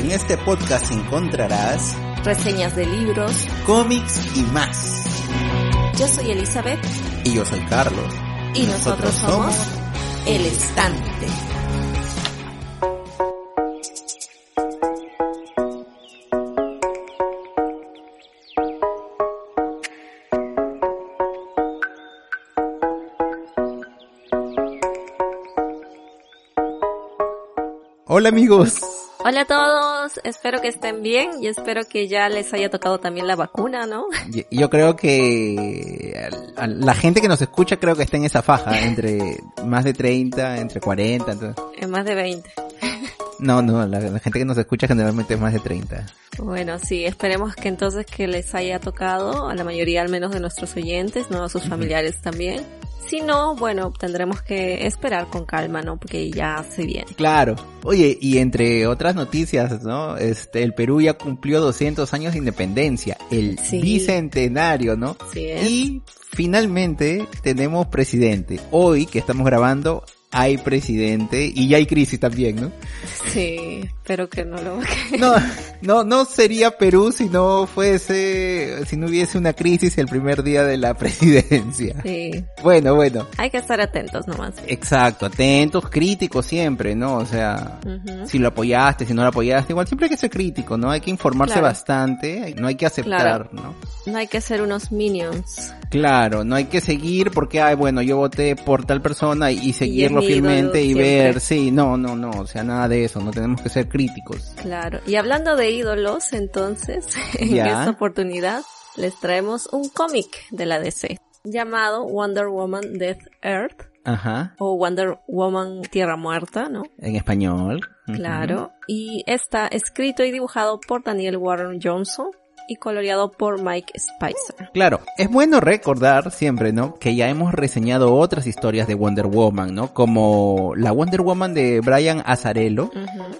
En este podcast encontrarás reseñas de libros, cómics y más. Yo soy Elizabeth Y yo soy Carlos. y nosotros somos El Estante. Hola amigos. Hola a todos, espero que estén bien y espero que ya les haya tocado también la vacuna, ¿no? Y- Yo creo que a- a la gente que nos escucha creo que está en esa faja, entre más de 30, entre 40. entonces- En más de 20. No, no, la, la gente que nos escucha generalmente es más de 30. Bueno, sí, esperemos que entonces que les haya tocado a la mayoría al menos de nuestros oyentes, ¿no? A sus familiares también. Si no, bueno, tendremos que esperar con calma, ¿no? Porque ya se viene. Claro. Oye, y entre otras noticias, ¿no? Este, el Perú ya cumplió 200 años de independencia, el Sí. bicentenario, ¿no? Sí es. Y finalmente tenemos presidente. Hoy que estamos grabando hay presidente y ya hay crisis también, ¿no? Sí, espero que no lo... No, no, no sería Perú si no fuese, si no hubiese una crisis el primer día de la presidencia. Sí, Bueno, bueno. hay que estar atentos nomás. Exacto, atentos, críticos siempre, ¿no? O sea, si lo apoyaste, si no lo apoyaste, igual siempre hay que ser crítico, ¿no? Hay que informarse Claro. bastante, no hay que aceptar, Claro. ¿no? No hay que ser unos minions. Claro, no hay que seguir porque, ay, bueno, yo voté por tal persona y seguirlo y ver, sí, no, no, no, o sea, nada de eso, no tenemos que ser críticos. Claro. Y hablando de ídolos, entonces, en esta oportunidad les traemos un cómic de la DC llamado Wonder Woman Death Earth Ajá, o Wonder Woman Tierra Muerta, ¿no? en español. Claro. Y está escrito y dibujado por Daniel Warren Johnson y coloreado por Mike Spicer. Claro, es bueno recordar siempre, ¿no? Que ya hemos reseñado otras historias de Wonder Woman, ¿no? Como la Wonder Woman de Brian Azarello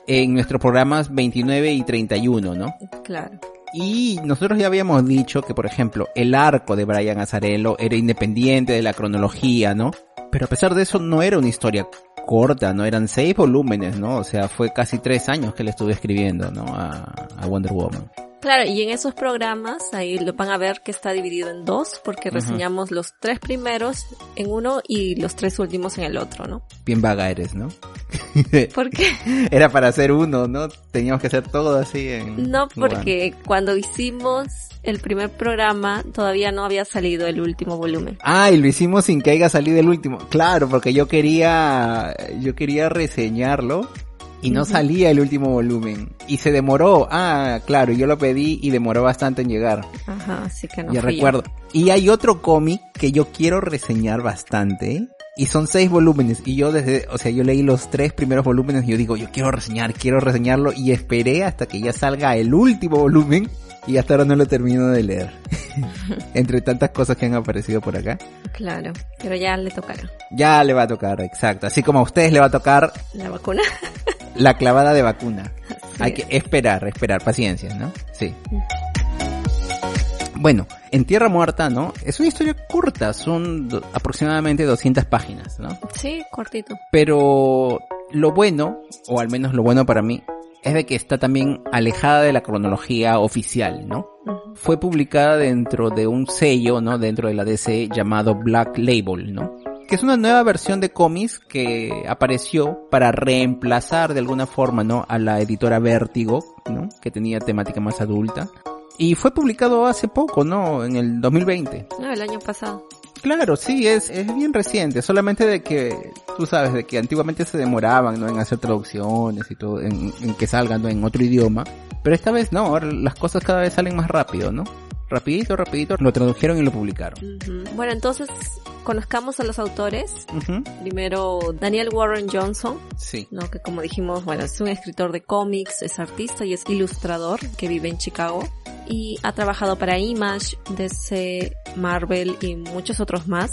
en nuestros programas 29 y 31, ¿no? Claro. Y nosotros ya habíamos dicho que, por ejemplo, el arco de Brian Azarello era independiente de la cronología, ¿no? Pero a pesar de eso no era una historia corta, ¿no? Eran seis volúmenes, ¿no? O sea, fue casi tres años que le estuve escribiendo, ¿no? A, a Wonder Woman. Claro, y en esos programas ahí lo van a ver que está dividido en dos porque reseñamos los tres primeros en uno y los tres últimos en el otro, ¿no? Bien vaga eres, ¿no? ¿Por qué? Era para hacer uno, ¿no? Teníamos que hacer todo así en... No, porque cuando hicimos el primer programa todavía no había salido el último volumen. Ah, y lo hicimos sin que haya salido el último. Claro, porque yo quería, yo quería reseñarlo y no salía el último volumen. Y se demoró. Ah, claro, yo lo pedí y demoró bastante en llegar. Ajá, así que no ya fui yo. recuerdo. Y hay otro cómic que yo quiero reseñar bastante. Y son seis volúmenes. Y yo desde, o sea, yo leí los tres primeros volúmenes y yo digo, yo quiero reseñar, quiero reseñarlo. Y esperé hasta que ya salga el último volumen. Y hasta ahora no lo termino de leer. Entre tantas cosas que han aparecido por acá. Claro, pero ya le tocará Ya le va a tocar, exacto. Así como a ustedes le va a tocar la vacuna. la clavada de vacuna. Hay que esperar, esperar, paciencia, ¿no? Sí. Bueno, en Tierra Muerta, ¿no? Es una historia corta, son do- aproximadamente 200 páginas, ¿no? Sí, cortito. Pero lo bueno, o al menos lo bueno para mí, es de que está también alejada de la cronología oficial, ¿no? Fue publicada dentro de un sello, ¿no? Dentro de la DC llamado Black Label, ¿no? Que es una nueva versión de cómics que apareció para reemplazar de alguna forma, ¿no? A la editora Vértigo, ¿no? Que tenía temática más adulta. Y fue publicado hace poco, ¿no? En el 2020. No, el año pasado. Claro, sí, es, es bien reciente, solamente de que, tú sabes, de que antiguamente se demoraban, ¿no? En hacer traducciones y todo, en, en que salgan, ¿no? En otro idioma. Pero esta vez no, ahora las cosas cada vez salen más rápido, ¿no? Rapidito, rapidito, lo tradujeron y lo publicaron. Bueno, entonces conozcamos a los autores. Primero, Daniel Warren Johnson, Sí. ¿no? Que como dijimos, bueno, es un escritor de cómics, es artista y es ilustrador que vive en Chicago. Y ha trabajado para Image, DC, Marvel y muchos otros más.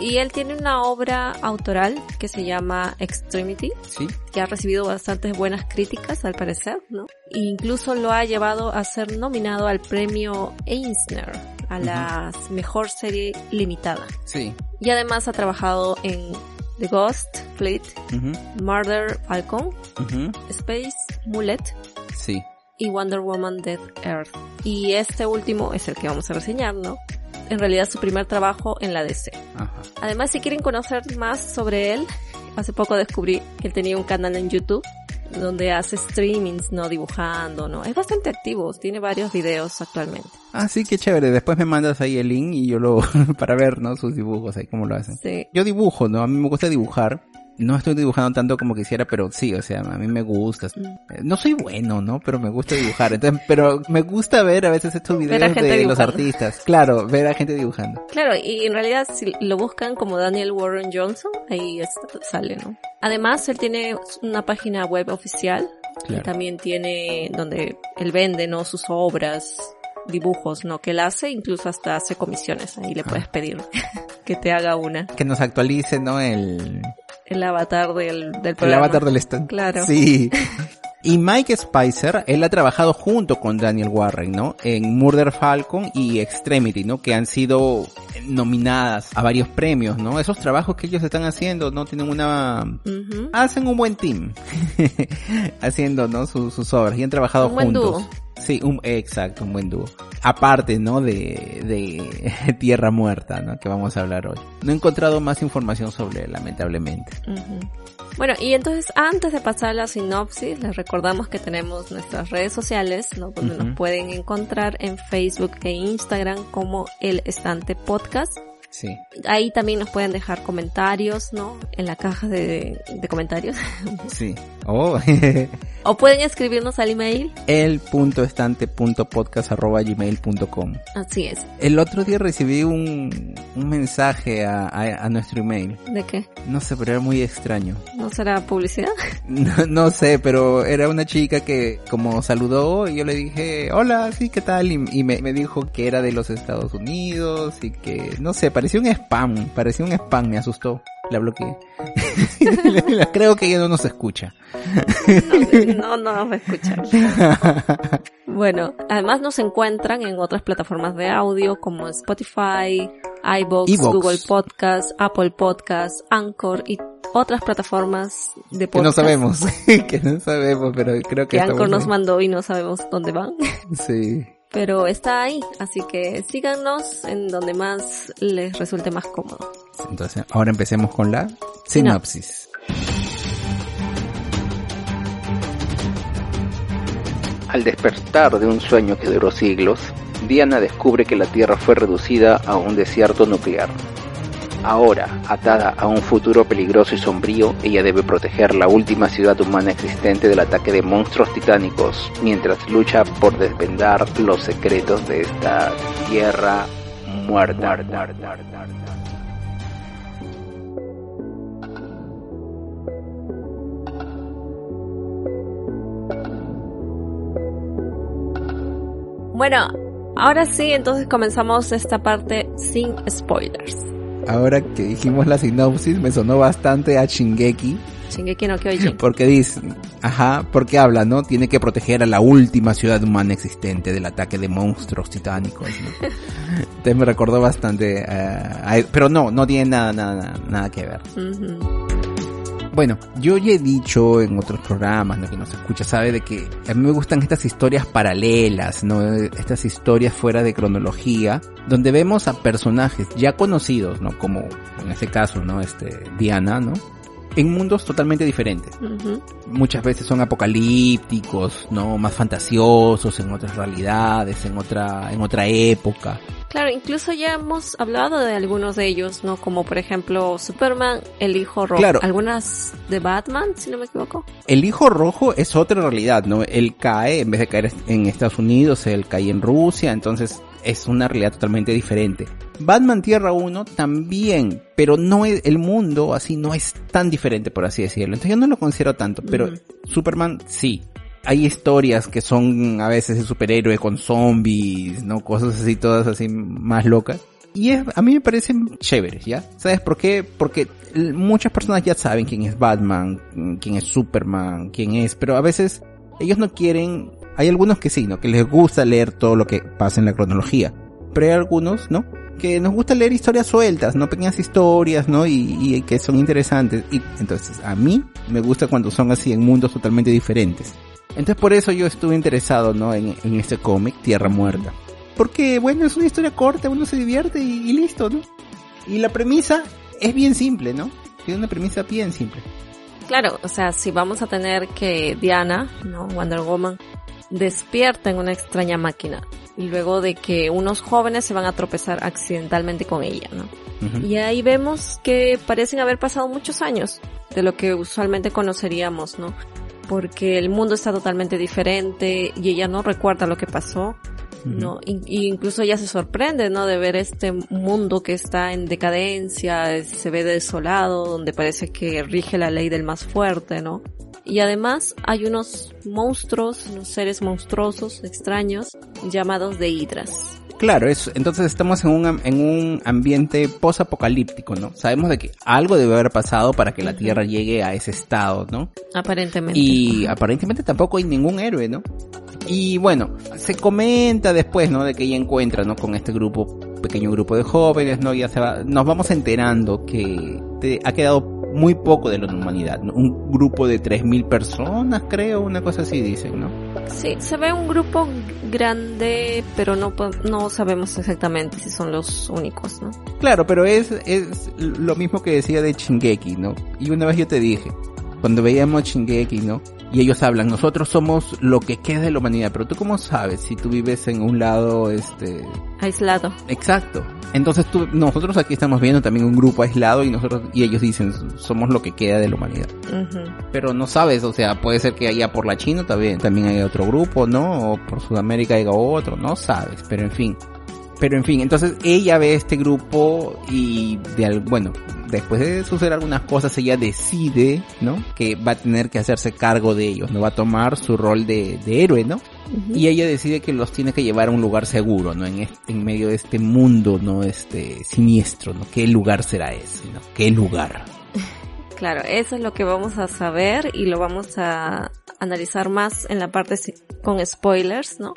Y él tiene una obra autoral que se llama Extremity, Sí. que ha recibido bastantes buenas críticas al parecer, ¿no? E incluso lo ha llevado a ser nominado al premio Eisner, a la mejor serie limitada. Sí. Y además ha trabajado en The Ghost, Fleet, Murder Falcon, Space, Mullet, Sí. Y Wonder Woman Death Earth. Y este último es el que vamos a reseñar, ¿no? En realidad su primer trabajo en la DC. Ajá. Además, si quieren conocer más sobre él, hace poco descubrí que él tenía un canal en YouTube donde hace streamings, no dibujando, ¿no? Es bastante activo, tiene varios videos actualmente. Ah, sí, qué chévere. Después me mandas ahí el link y yo lo, para ver, ¿no? Sus dibujos ahí, cómo lo hacen. Sí. Yo dibujo, ¿no? A mí me gusta dibujar. No estoy dibujando tanto como quisiera, pero sí, o sea, a mí me gusta. Mm. Eh, No soy bueno, ¿no? Pero me gusta dibujar. Entonces, pero me gusta ver a veces estos videos de los artistas. Claro, ver a gente dibujando. Claro, y en realidad si lo buscan como Daniel Warren Johnson, ahí sale, ¿no? Además, él tiene una página web oficial y también tiene donde él vende, ¿no? Sus obras, dibujos, ¿no? Que él hace, incluso hasta hace comisiones, ahí le puedes pedir que te haga una. Que nos actualice, ¿no? El, El avatar del, del el programa. avatar del stand. Claro. Sí. Y Mike Spicer, él ha trabajado junto con Daniel Warren, ¿no? En Murder Falcon y Extremity, ¿no? Que han sido nominadas a varios premios, ¿no? Esos trabajos que ellos están haciendo, ¿no? Tienen una... Hacen un buen team. haciendo, ¿no? Sus, sus obras y han trabajado Un buen juntos. dúo. Sí, un, exacto, un buen dúo. Aparte, ¿no? De, de Tierra Muerta, ¿no? Que vamos a hablar hoy. No he encontrado más información sobre él, lamentablemente. Bueno, y entonces antes de pasar a la sinopsis, les recordamos que tenemos nuestras redes sociales, ¿no? Donde nos pueden encontrar en Facebook e Instagram como El Estante Podcast. Sí. Ahí también nos pueden dejar comentarios, ¿no? En la caja de, de comentarios. Sí. Oh. o pueden escribirnos al email. el.estante.podcast.gmail.com Así es. El otro día recibí un, un mensaje a, a, a nuestro email. ¿De qué? No sé, pero era muy extraño. ¿No será publicidad? No, no sé, pero era una chica que como saludó y yo le dije, hola, sí, ¿qué tal? Y, y me, me dijo que era de los Estados Unidos y que, no sé, parecía un spam, parecía un spam, me asustó. La bloqueé. Creo que ella no nos escucha. No, no nos va a escuchar. Bueno, además nos encuentran en otras plataformas de audio como Spotify, iVoox. Google Podcast, Apple Podcast, Anchor y otras plataformas de Que no podcast sabemos, que no sabemos, pero creo que que Anchor nos ahí. mandó y no sabemos dónde van. Sí. Pero está ahí, así que síganos en donde más les resulte más cómodo. Entonces, ahora empecemos con la sinopsis. Al despertar de un sueño que duró siglos, Diana descubre que la Tierra fue reducida a un desierto nuclear. Ahora, atada a un futuro peligroso y sombrío, ella debe proteger la última ciudad humana existente del ataque de monstruos titánicos, mientras lucha por desvendar los secretos de esta Tierra muerta. Bueno, ahora sí, entonces comenzamos esta parte sin spoilers. Ahora que dijimos la sinopsis, me sonó bastante a Shingeki, Shingeki no Kyojin. porque dice, ajá, porque habla, ¿no? Tiene que proteger a la última ciudad humana existente del ataque de monstruos titánicos, ¿no? Entonces me recordó bastante, eh, a- pero no, no tiene nada, nada, nada que ver. Bueno, yo ya he dicho en otros programas, ¿no? que nos escucha, sabe de que a mí me gustan estas historias paralelas, ¿no? Estas historias fuera de cronología, donde vemos a personajes ya conocidos, ¿no? Como en este caso, ¿no? Este, Diana, ¿no? En mundos totalmente diferentes. Muchas veces son apocalípticos, ¿no? Más fantasiosos, en otras realidades, en otra, en otra época. Claro, incluso ya hemos hablado de algunos de ellos, ¿no? Como por ejemplo Superman, el hijo rojo. Claro. Algunas de Batman, si no me equivoco. El hijo rojo es otra realidad, ¿no? Él cae, en vez de caer en Estados Unidos, él cae en Rusia, entonces es una realidad totalmente diferente. Batman Tierra 1 también, pero no es, el mundo así no es tan diferente, por así decirlo. Entonces yo no lo considero tanto, pero. Superman sí. Hay historias que son a veces de superhéroe con zombies, ¿no? Cosas así, todas así más locas. Y es, a mí me parecen chéveres, ¿ya? ¿Sabes por qué? Porque muchas personas ya saben quién es Batman, quién es Superman, quién es, pero a veces ellos no quieren, hay algunos que sí, ¿no? Que les gusta leer todo lo que pasa en la cronología. Pero hay algunos, ¿no? Que nos gusta leer historias sueltas, ¿no? Pequeñas historias, ¿no? Y, y que son interesantes. Y entonces, a mí me gusta cuando son así en mundos totalmente diferentes. Entonces por eso yo estuve interesado, ¿no? En, en este cómic, Tierra Muerta. Porque, bueno, es una historia corta, uno se divierte y, y listo, ¿no? Y la premisa es bien simple, ¿no? Tiene una premisa bien simple. Claro, o sea, si vamos a tener que Diana, ¿no? Wonder Woman, despierta en una extraña máquina y luego de que unos jóvenes se van a tropezar accidentalmente con ella, ¿no? Y ahí vemos que parecen haber pasado muchos años de lo que usualmente conoceríamos, ¿no? Porque el mundo está totalmente diferente y ella no recuerda lo que pasó, ¿no? Y, y incluso ella se sorprende, ¿no? De ver este mundo que está en decadencia, se ve desolado, donde parece que rige la ley del más fuerte, ¿no? Y además hay unos monstruos, unos seres monstruosos, extraños, llamados de hidras. Claro, es, entonces estamos en un, en un ambiente post-apocalíptico, ¿no? Sabemos de que algo debe haber pasado para que la. Tierra llegue a ese estado, ¿no? Aparentemente. Y aparentemente tampoco hay ningún héroe, ¿no? Y bueno, se comenta después, ¿no? De que ella encuentra, ¿no? Con este grupo, pequeño grupo de jóvenes, ¿no? Ya se va, nos vamos enterando que te- ha quedado muy poco de la humanidad. Un grupo de 3.000 personas, creo, una cosa así dicen, ¿no? Sí, se ve un grupo grande, pero no, no sabemos exactamente si son los únicos, ¿no? Claro, pero es, es lo mismo que decía de Shingeki, ¿no? Y una vez yo te dije, cuando veíamos Shingeki, ¿no? Y ellos hablan, nosotros somos lo que queda de la humanidad, pero tú cómo sabes si tú vives en un lado, este, Aislado. exacto. Entonces tú, nosotros aquí estamos viendo también un grupo aislado y nosotros, y ellos dicen, somos lo que queda de la humanidad. Ujú. Pero no sabes, o sea, puede ser que allá por la China también, también hay otro grupo, ¿no? O por Sudamérica haya otro, no sabes, pero en fin. Pero en fin, entonces ella ve este grupo y de al- bueno, después de suceder algunas cosas ella decide, ¿no? Que va a tener que hacerse cargo de ellos, no va a tomar su rol de, de héroe, ¿no? Y ella decide que los tiene que llevar a un lugar seguro, ¿no? En, este, en medio de este mundo, ¿no? Este siniestro, ¿no? ¿Qué lugar será ese, ¿no? ¿Qué lugar? Claro, eso es lo que vamos a saber y lo vamos a analizar más en la parte con spoilers, ¿no?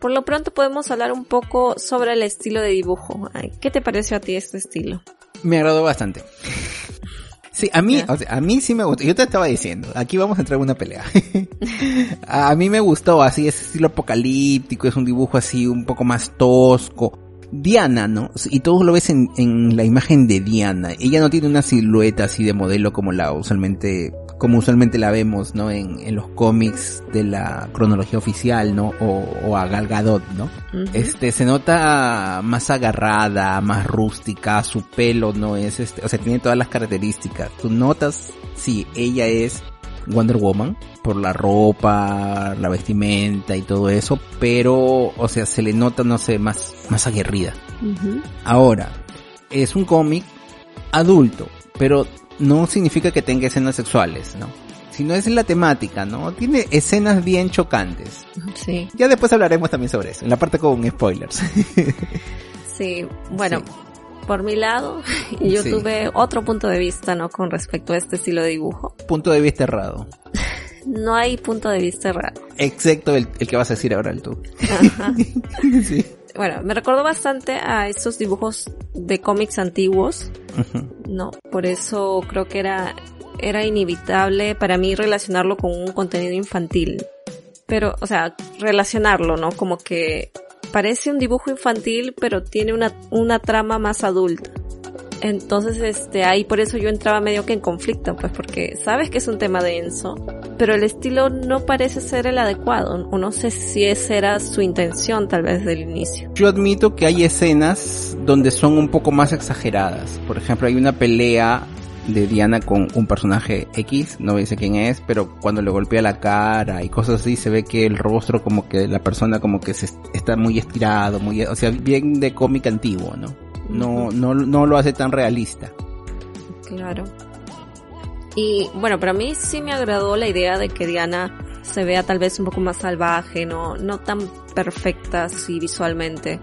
Por lo pronto podemos hablar un poco sobre el estilo de dibujo. ¿Qué te pareció a ti este estilo? Me agradó bastante. Sí, a mí, o sea, a mí sí me gustó. Yo te estaba diciendo, aquí vamos a entrar en una pelea. a mí me gustó, así, ese estilo apocalíptico, es un dibujo así un poco más tosco. Diana, ¿no? Y todo lo ves en, en la imagen de Diana. Ella no tiene una silueta así de modelo como la usualmente, como usualmente la vemos, ¿no? En, en los cómics de la cronología oficial, ¿no? O, o a Gal Gadot, ¿no? Este, se nota más agarrada, más rústica, su pelo no es este, o sea, tiene todas las características. Tú notas, sí, ella es Wonder Woman por la ropa, la vestimenta y todo eso, pero, o sea, se le nota, no sé, más, más aguerrida. Ahora, es un cómic adulto, pero no significa que tenga escenas sexuales, ¿no? Sino es la temática, ¿no? Tiene escenas bien chocantes. Sí, Ya después hablaremos también sobre eso, en la parte con spoilers. sí. Bueno, Sí. Por mi lado, yo Sí. tuve otro punto de vista, ¿no? Con respecto a este estilo de dibujo. Punto de vista errado. No hay punto de vista errado. Excepto el, el que vas a decir ahora el tú. Ajá. sí. Bueno, me recordó bastante a estos dibujos de cómics antiguos, Ujú. ¿no? Por eso creo que era, era inevitable para mí relacionarlo con un contenido infantil. Pero, o sea, relacionarlo, ¿no? Como que parece un dibujo infantil, pero tiene una, una trama más adulta. Entonces, este, ahí por eso yo entraba medio que en conflicto, pues porque sabes que es un tema denso, pero el estilo no parece ser el adecuado, o no sé si esa era su intención tal vez del inicio. Yo admito que hay escenas donde son un poco más exageradas. Por ejemplo, hay una pelea de Diana con un personaje X, no dice quién es, pero cuando le golpea la cara y cosas así, se ve que el rostro como que la persona como que se está muy estirado, muy, o sea, bien de cómic antiguo, ¿no? No, no, no lo hace tan realista. Claro. Y bueno, para mí sí me agradó la idea de que Diana se vea tal vez un poco más salvaje, no, no tan perfecta así visualmente.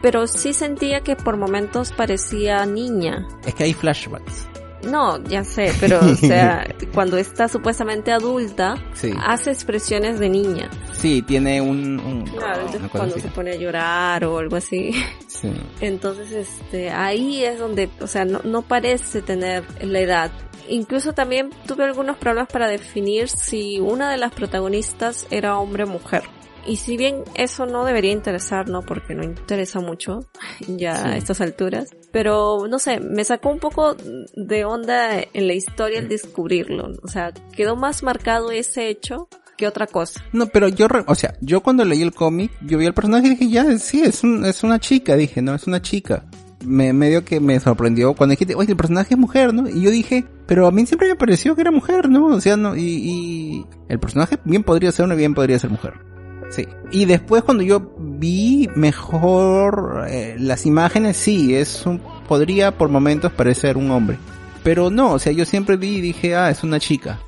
Pero sí sentía que por momentos parecía niña. Es que hay flashbacks. No, ya sé, pero o sea, cuando está supuestamente adulta, Sí. hace expresiones de niña. Sí, tiene un, un- Claro, entonces cuando así. se pone a llorar o algo así. Sí. Entonces, este, ahí es donde, o sea, no, no parece tener la edad. incluso también tuve algunos problemas para definir si una de las protagonistas era hombre o mujer. Y si bien eso no debería interesar, ¿no? Porque no interesa mucho ya a estas alturas. Pero, no sé, me sacó un poco de onda en la historia el descubrirlo. O sea, quedó más marcado ese hecho que otra cosa. No, pero yo, o sea, yo cuando leí el cómic, yo vi el personaje y dije, ya, sí, es, un, es una chica, dije, no, es una chica. Me, medio que me sorprendió cuando dijiste, oye, el personaje es mujer, ¿no? Y yo dije, pero a mí siempre me pareció que era mujer, ¿no? O sea, no, y, y el personaje bien podría ser una, bien podría ser mujer. Sí. Y después cuando yo vi mejor eh, las imágenes, sí, es un, podría por momentos parecer un hombre. Pero no, o sea, yo siempre vi y dije, ah, es una chica.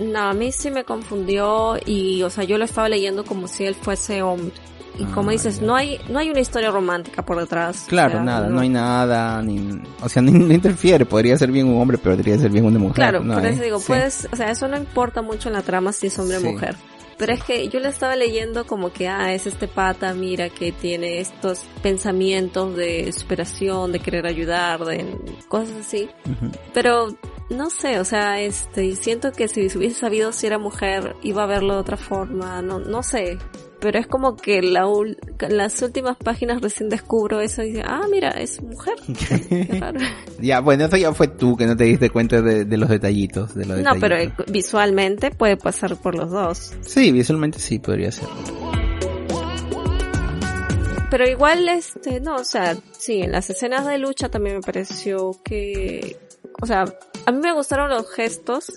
No, a mí sí me confundió y, o sea, yo lo estaba leyendo como si él fuese hombre. Y como ah, dices, no hay, no hay una historia romántica por detrás. Claro, nada, no. hay nada, ni, o sea, ni, interfiere, podría ser bien un hombre, pero podría ser bien una mujer. Claro, por eso digo, pues, o sea, eso no importa mucho en la trama si es hombre o mujer. Pero es que yo le estaba leyendo como que, ah, es este pata, mira, que tiene estos pensamientos de superación, de querer ayudar, de cosas así. Pero no sé, o sea, este, siento que si hubiese sabido si era mujer, iba a verlo de otra forma, no, no sé. Pero es como que la las últimas páginas recién descubro eso y ah, mira, es mujer. Qué raro. ya, bueno, eso ya fue tú que no te diste cuenta de, los detallitos. De los no, pero visualmente puede pasar por los dos. Sí, visualmente sí, podría ser pero igual este no o sea sí en las escenas de lucha también me pareció que o sea a mí me gustaron los gestos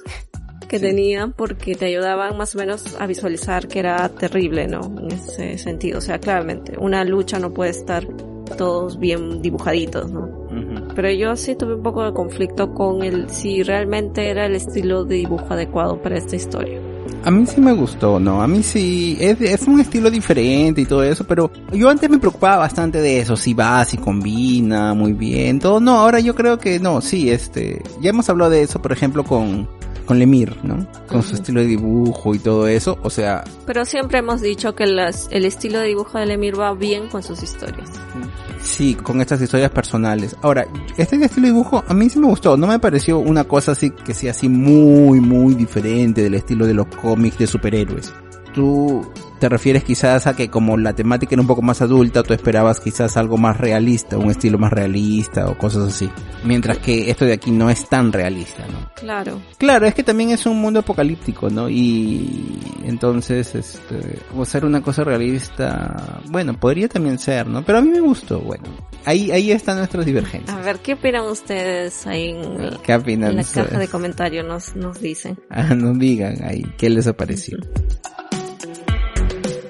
que tenían porque te ayudaban más o menos a visualizar que era terrible, ¿no? En ese sentido. O sea, claramente, una lucha no puede estar todos bien dibujaditos, ¿no? Pero yo sí tuve un poco de conflicto con el si realmente era el estilo de dibujo adecuado para esta historia. A mí sí me gustó, ¿no? A mí sí, es, es un estilo diferente y todo eso, pero yo antes me preocupaba bastante de eso, si va, si combina muy bien, todo. No, ahora yo creo que no, sí, este, ya hemos hablado de eso, por ejemplo, con, con Lemir, ¿no? Con su estilo de dibujo y todo eso, o sea... Pero siempre hemos dicho que las, el estilo de dibujo de Lemir va bien con sus historias. Sí, con estas historias personales. Ahora, este estilo de dibujo a mí sí me gustó, no me pareció una cosa así que sea así muy, muy diferente del estilo de los cómics de superhéroes. Tú te refieres quizás a que como la temática era un poco más adulta, tú esperabas quizás algo más realista, un estilo más realista o cosas así. Mientras que esto de aquí no es tan realista, ¿no? Claro. Claro, es que también es un mundo apocalíptico, ¿no? Y entonces, este, o ser una cosa realista, bueno, podría también ser, ¿no? Pero a mí me gustó, bueno. Ahí, ahí están nuestras divergencias. A ver, ¿qué opinan ustedes ahí en, ¿Qué opinan en la caja de comentarios? Nos, nos dicen. Ah, nos digan ahí, ¿qué les ha parecido?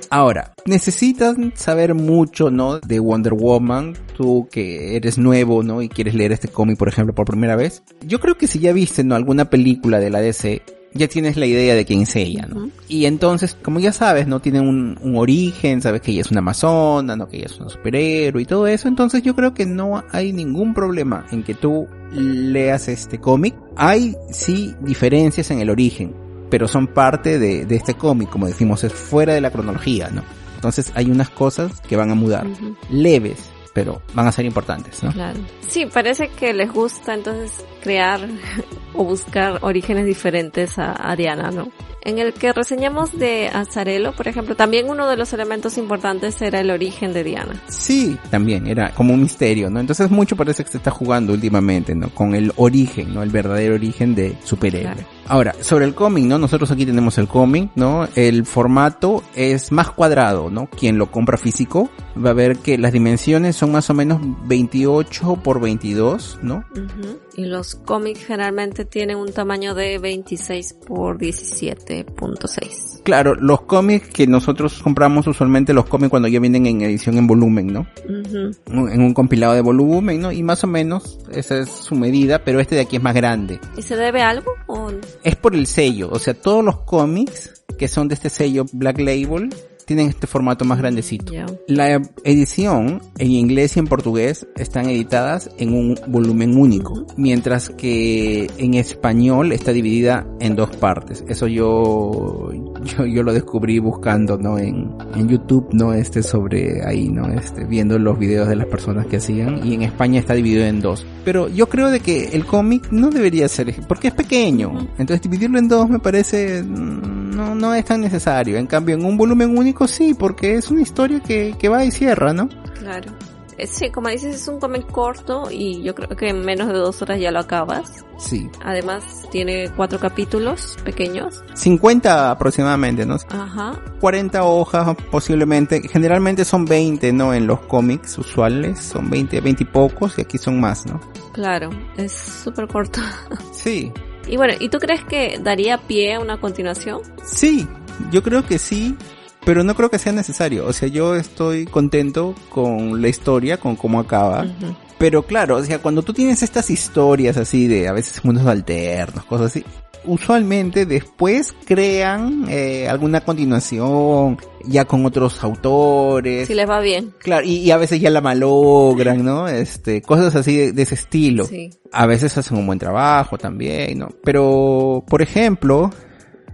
Ahora, necesitas saber mucho, ¿no? De Wonder Woman, tú que eres nuevo, ¿no? Y quieres leer este cómic, por ejemplo, por primera vez. Yo creo que si ya viste, ¿no? Alguna película de la DC, ya tienes la idea de quién es ella, ¿no? Y entonces, como ya sabes, ¿no? Tiene un, un, origen, sabes que ella es una amazona, ¿no? Que ella es un superhéroe y todo eso, entonces yo creo que no hay ningún problema en que tú leas este cómic. Hay sí diferencias en el origen, pero son parte de, de este cómic, como decimos, es fuera de la cronología, ¿no? Entonces hay unas cosas que van a mudar, leves, pero van a ser importantes, ¿no? Claro. Sí, parece que les gusta entonces crear o buscar orígenes diferentes a, a Diana, ¿no? en el que reseñamos de Azarelo, por ejemplo, también uno de los elementos importantes era el origen de Diana. Sí, también era como un misterio, ¿no? Entonces mucho parece que se está jugando últimamente, ¿no? Con el origen, ¿no? El verdadero origen de superhéroe. Ahora, sobre el cómic, ¿no? Nosotros aquí tenemos el cómic, ¿no? El formato es más cuadrado, ¿no? Quien lo compra físico va a ver que las dimensiones son más o menos 28 por 22, ¿no? Y los cómics generalmente tienen un tamaño de 26 por 17.6. Claro, los cómics que nosotros compramos usualmente los cómics cuando ya vienen en edición en volumen, ¿no? En un compilado de volumen, ¿no? Y más o menos esa es su medida, pero este de aquí es más grande. ¿Y se debe a algo o Es por el sello, o sea, todos los cómics que son de este sello Black Label tienen este formato más grandecito. Ya. La edición en inglés y en portugués están editadas en un volumen único, mientras que en español está dividida en dos partes. Eso yo, yo, yo lo descubrí buscando, ¿no? En, en YouTube, ¿no? Este sobre ahí, ¿no? Este, viendo los videos de las personas que hacían y en España está dividido en dos. Pero yo creo de que el cómic no debería ser, porque es pequeño. Entonces dividirlo en dos me parece, mm, no, no es tan necesario. En cambio, en un volumen único sí, porque es una historia que, que va y cierra, ¿no? Claro. Sí, como dices, es un cómic corto y yo creo que en menos de dos horas ya lo acabas. Sí. Además, tiene cuatro capítulos pequeños. 50 aproximadamente, ¿no? Ajá. 40 hojas posiblemente. Generalmente son 20, ¿no? En los cómics usuales. Son 20, 20 y pocos y aquí son más, ¿no? Claro, es súper corto. Sí. Y bueno, ¿y tú crees que daría pie a una continuación? Sí, yo creo que sí, pero no creo que sea necesario. O sea, yo estoy contento con la historia, con cómo acaba. Pero claro, o sea, cuando tú tienes estas historias así de a veces mundos alternos, cosas así, usualmente después crean eh, alguna continuación ya con otros autores. Si les va bien. Claro, y, y a veces ya la malogran, ¿no? Este, cosas así de, de ese estilo. Sí. A veces hacen un buen trabajo también, ¿no? Pero, por ejemplo,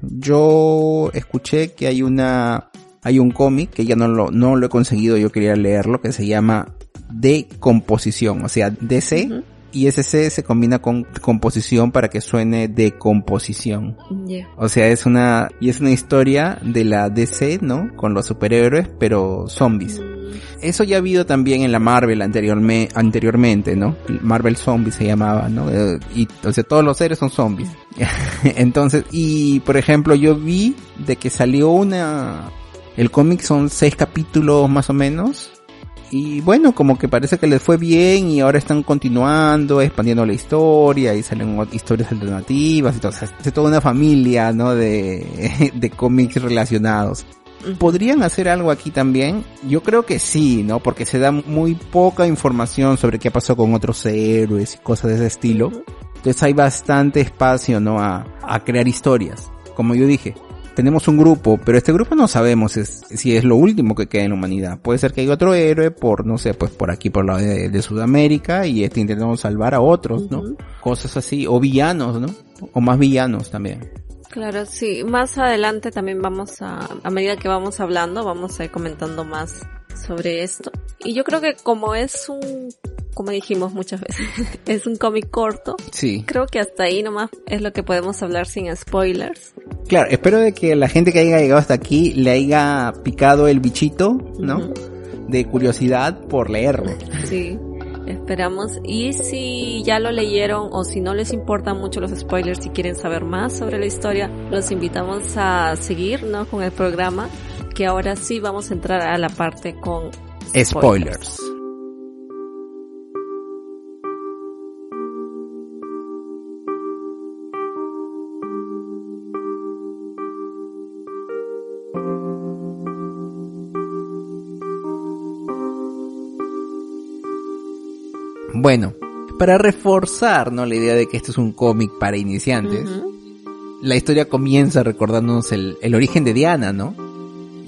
yo escuché que hay una, hay un cómic que ya no lo, no lo he conseguido, yo quería leerlo, que se llama Decomposición, o sea, DC Ujú. y ese C se combina con composición para que suene decomposición. Ya. O sea, es una, y es una historia de la DC, ¿no? Con los superhéroes, pero zombies. Eso ya ha habido también en la Marvel anteriorme- anteriormente, ¿no? Marvel Zombies se llamaba, ¿no? Eh, Y, o sea, todos los seres son zombies. Entonces, y por ejemplo, yo vi de que salió una, el cómic son seis capítulos más o menos. Y bueno, como que parece que les fue bien y ahora están continuando, expandiendo la historia y salen historias alternativas sea, es toda una familia, ¿no? De, de cómics relacionados. ¿Podrían hacer algo aquí también? Yo creo que sí, ¿no? Porque se da muy poca información sobre qué pasó con otros héroes y cosas de ese estilo. Entonces hay bastante espacio, ¿no? A, a crear historias. Como yo dije, tenemos un grupo, pero este grupo no sabemos es- si es lo último que queda en la humanidad. Puede ser que haya otro héroe por, no sé, pues por aquí, por la de, de Sudamérica y este intentando salvar a otros, ¿no? Cosas así. O villanos, ¿no? O más villanos también. Claro, sí. Más adelante también vamos a, a medida que vamos hablando, vamos a ir comentando más sobre esto. Y yo creo que como es un, como dijimos muchas veces, es un cómic corto, Sí. creo que hasta ahí nomás es lo que podemos hablar sin spoilers. Claro, espero de que la gente que haya llegado hasta aquí le haya picado el bichito, ¿no? De curiosidad por leerlo. Sí, esperamos. Y si ya lo leyeron o si no les importan mucho los spoilers y quieren saber más sobre la historia, los invitamos a seguir, ¿no? Con el programa, que ahora sí vamos a entrar a la parte con Spoilers. Bueno, para reforzar, ¿no? La idea de que esto es un cómic para iniciantes, la historia comienza recordándonos el, el origen de Diana, ¿no?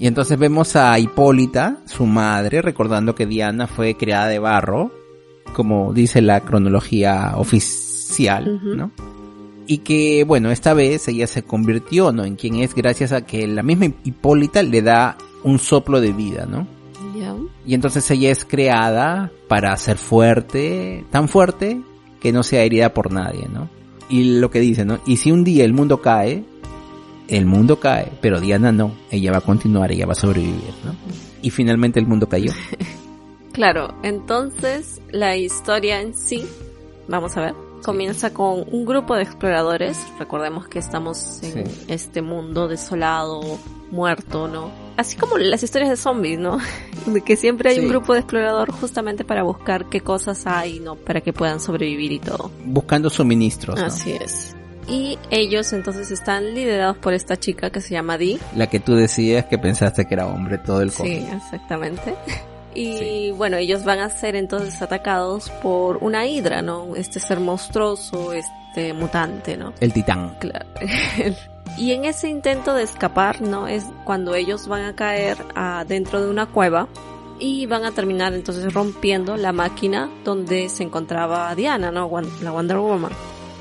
Y entonces vemos a Hipólita, su madre, recordando que Diana fue creada de barro, como dice la cronología oficial. ¿no? Y que, bueno, esta vez ella se convirtió, ¿no? En quien es gracias a que la misma Hipólita le da un soplo de vida, ¿no? Y entonces ella es creada para ser fuerte, tan fuerte que no sea herida por nadie, ¿no? Y lo que dice, ¿no? Y si un día el mundo cae, el mundo cae, pero Diana no, ella va a continuar, ella va a sobrevivir, ¿no? Y finalmente el mundo cayó. Claro, entonces la historia en sí, vamos a ver, comienza con un grupo de exploradores. Recordemos que estamos en Sí. este mundo desolado, muerto, ¿no? Así como las historias de zombies, ¿no? De que siempre hay Sí. un grupo de explorador justamente para buscar qué cosas hay, ¿no? Para que puedan sobrevivir y todo. Buscando suministros, ¿no? Así es. Y ellos entonces están liderados por esta chica que se llama Dee. La que tú decías que pensaste que era hombre todo el Sí, cómic. exactamente. Y bueno, ellos van a ser entonces atacados por una hidra, ¿no? Este ser monstruoso, este mutante, ¿no? El titán. Claro. Y en ese intento de escapar, ¿no? Es cuando ellos van a caer a, dentro de una cueva y van a terminar entonces rompiendo la máquina donde se encontraba Diana, ¿no? La Wonder Woman.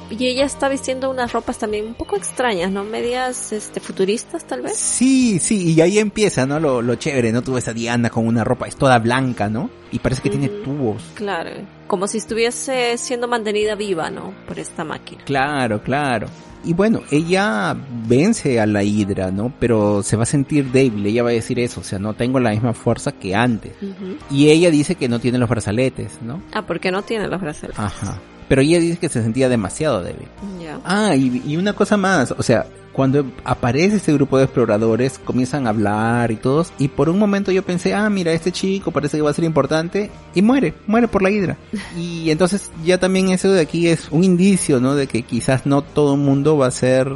Y ella está vistiendo unas ropas también un poco extrañas, ¿no? Medias, este, futuristas tal vez. Sí, sí, y ahí empieza, ¿no? Lo, lo chévere, ¿no? Tú ves a Diana con una ropa, es toda blanca, ¿no? Y parece que tiene tubos. Claro, como si estuviese siendo mantenida viva, ¿no? Por esta máquina. Claro, claro. Y bueno, ella vence a la Hidra, ¿no? Pero se va a sentir débil, ella va a decir eso, o sea, no tengo la misma fuerza que antes. Y ella dice que no tiene los brazaletes, ¿no? Ah, porque no tiene los brazaletes. Ajá. Pero ella dice que se sentía demasiado débil. Ya. Ah, y, y una cosa más, o sea, cuando aparece este grupo de exploradores, comienzan a hablar y todos, y por un momento yo pensé, ah, mira, este chico parece que va a ser importante, y muere, muere por la hidra. Y entonces ya también eso de aquí es un indicio, ¿no? De que quizás no todo el mundo va a ser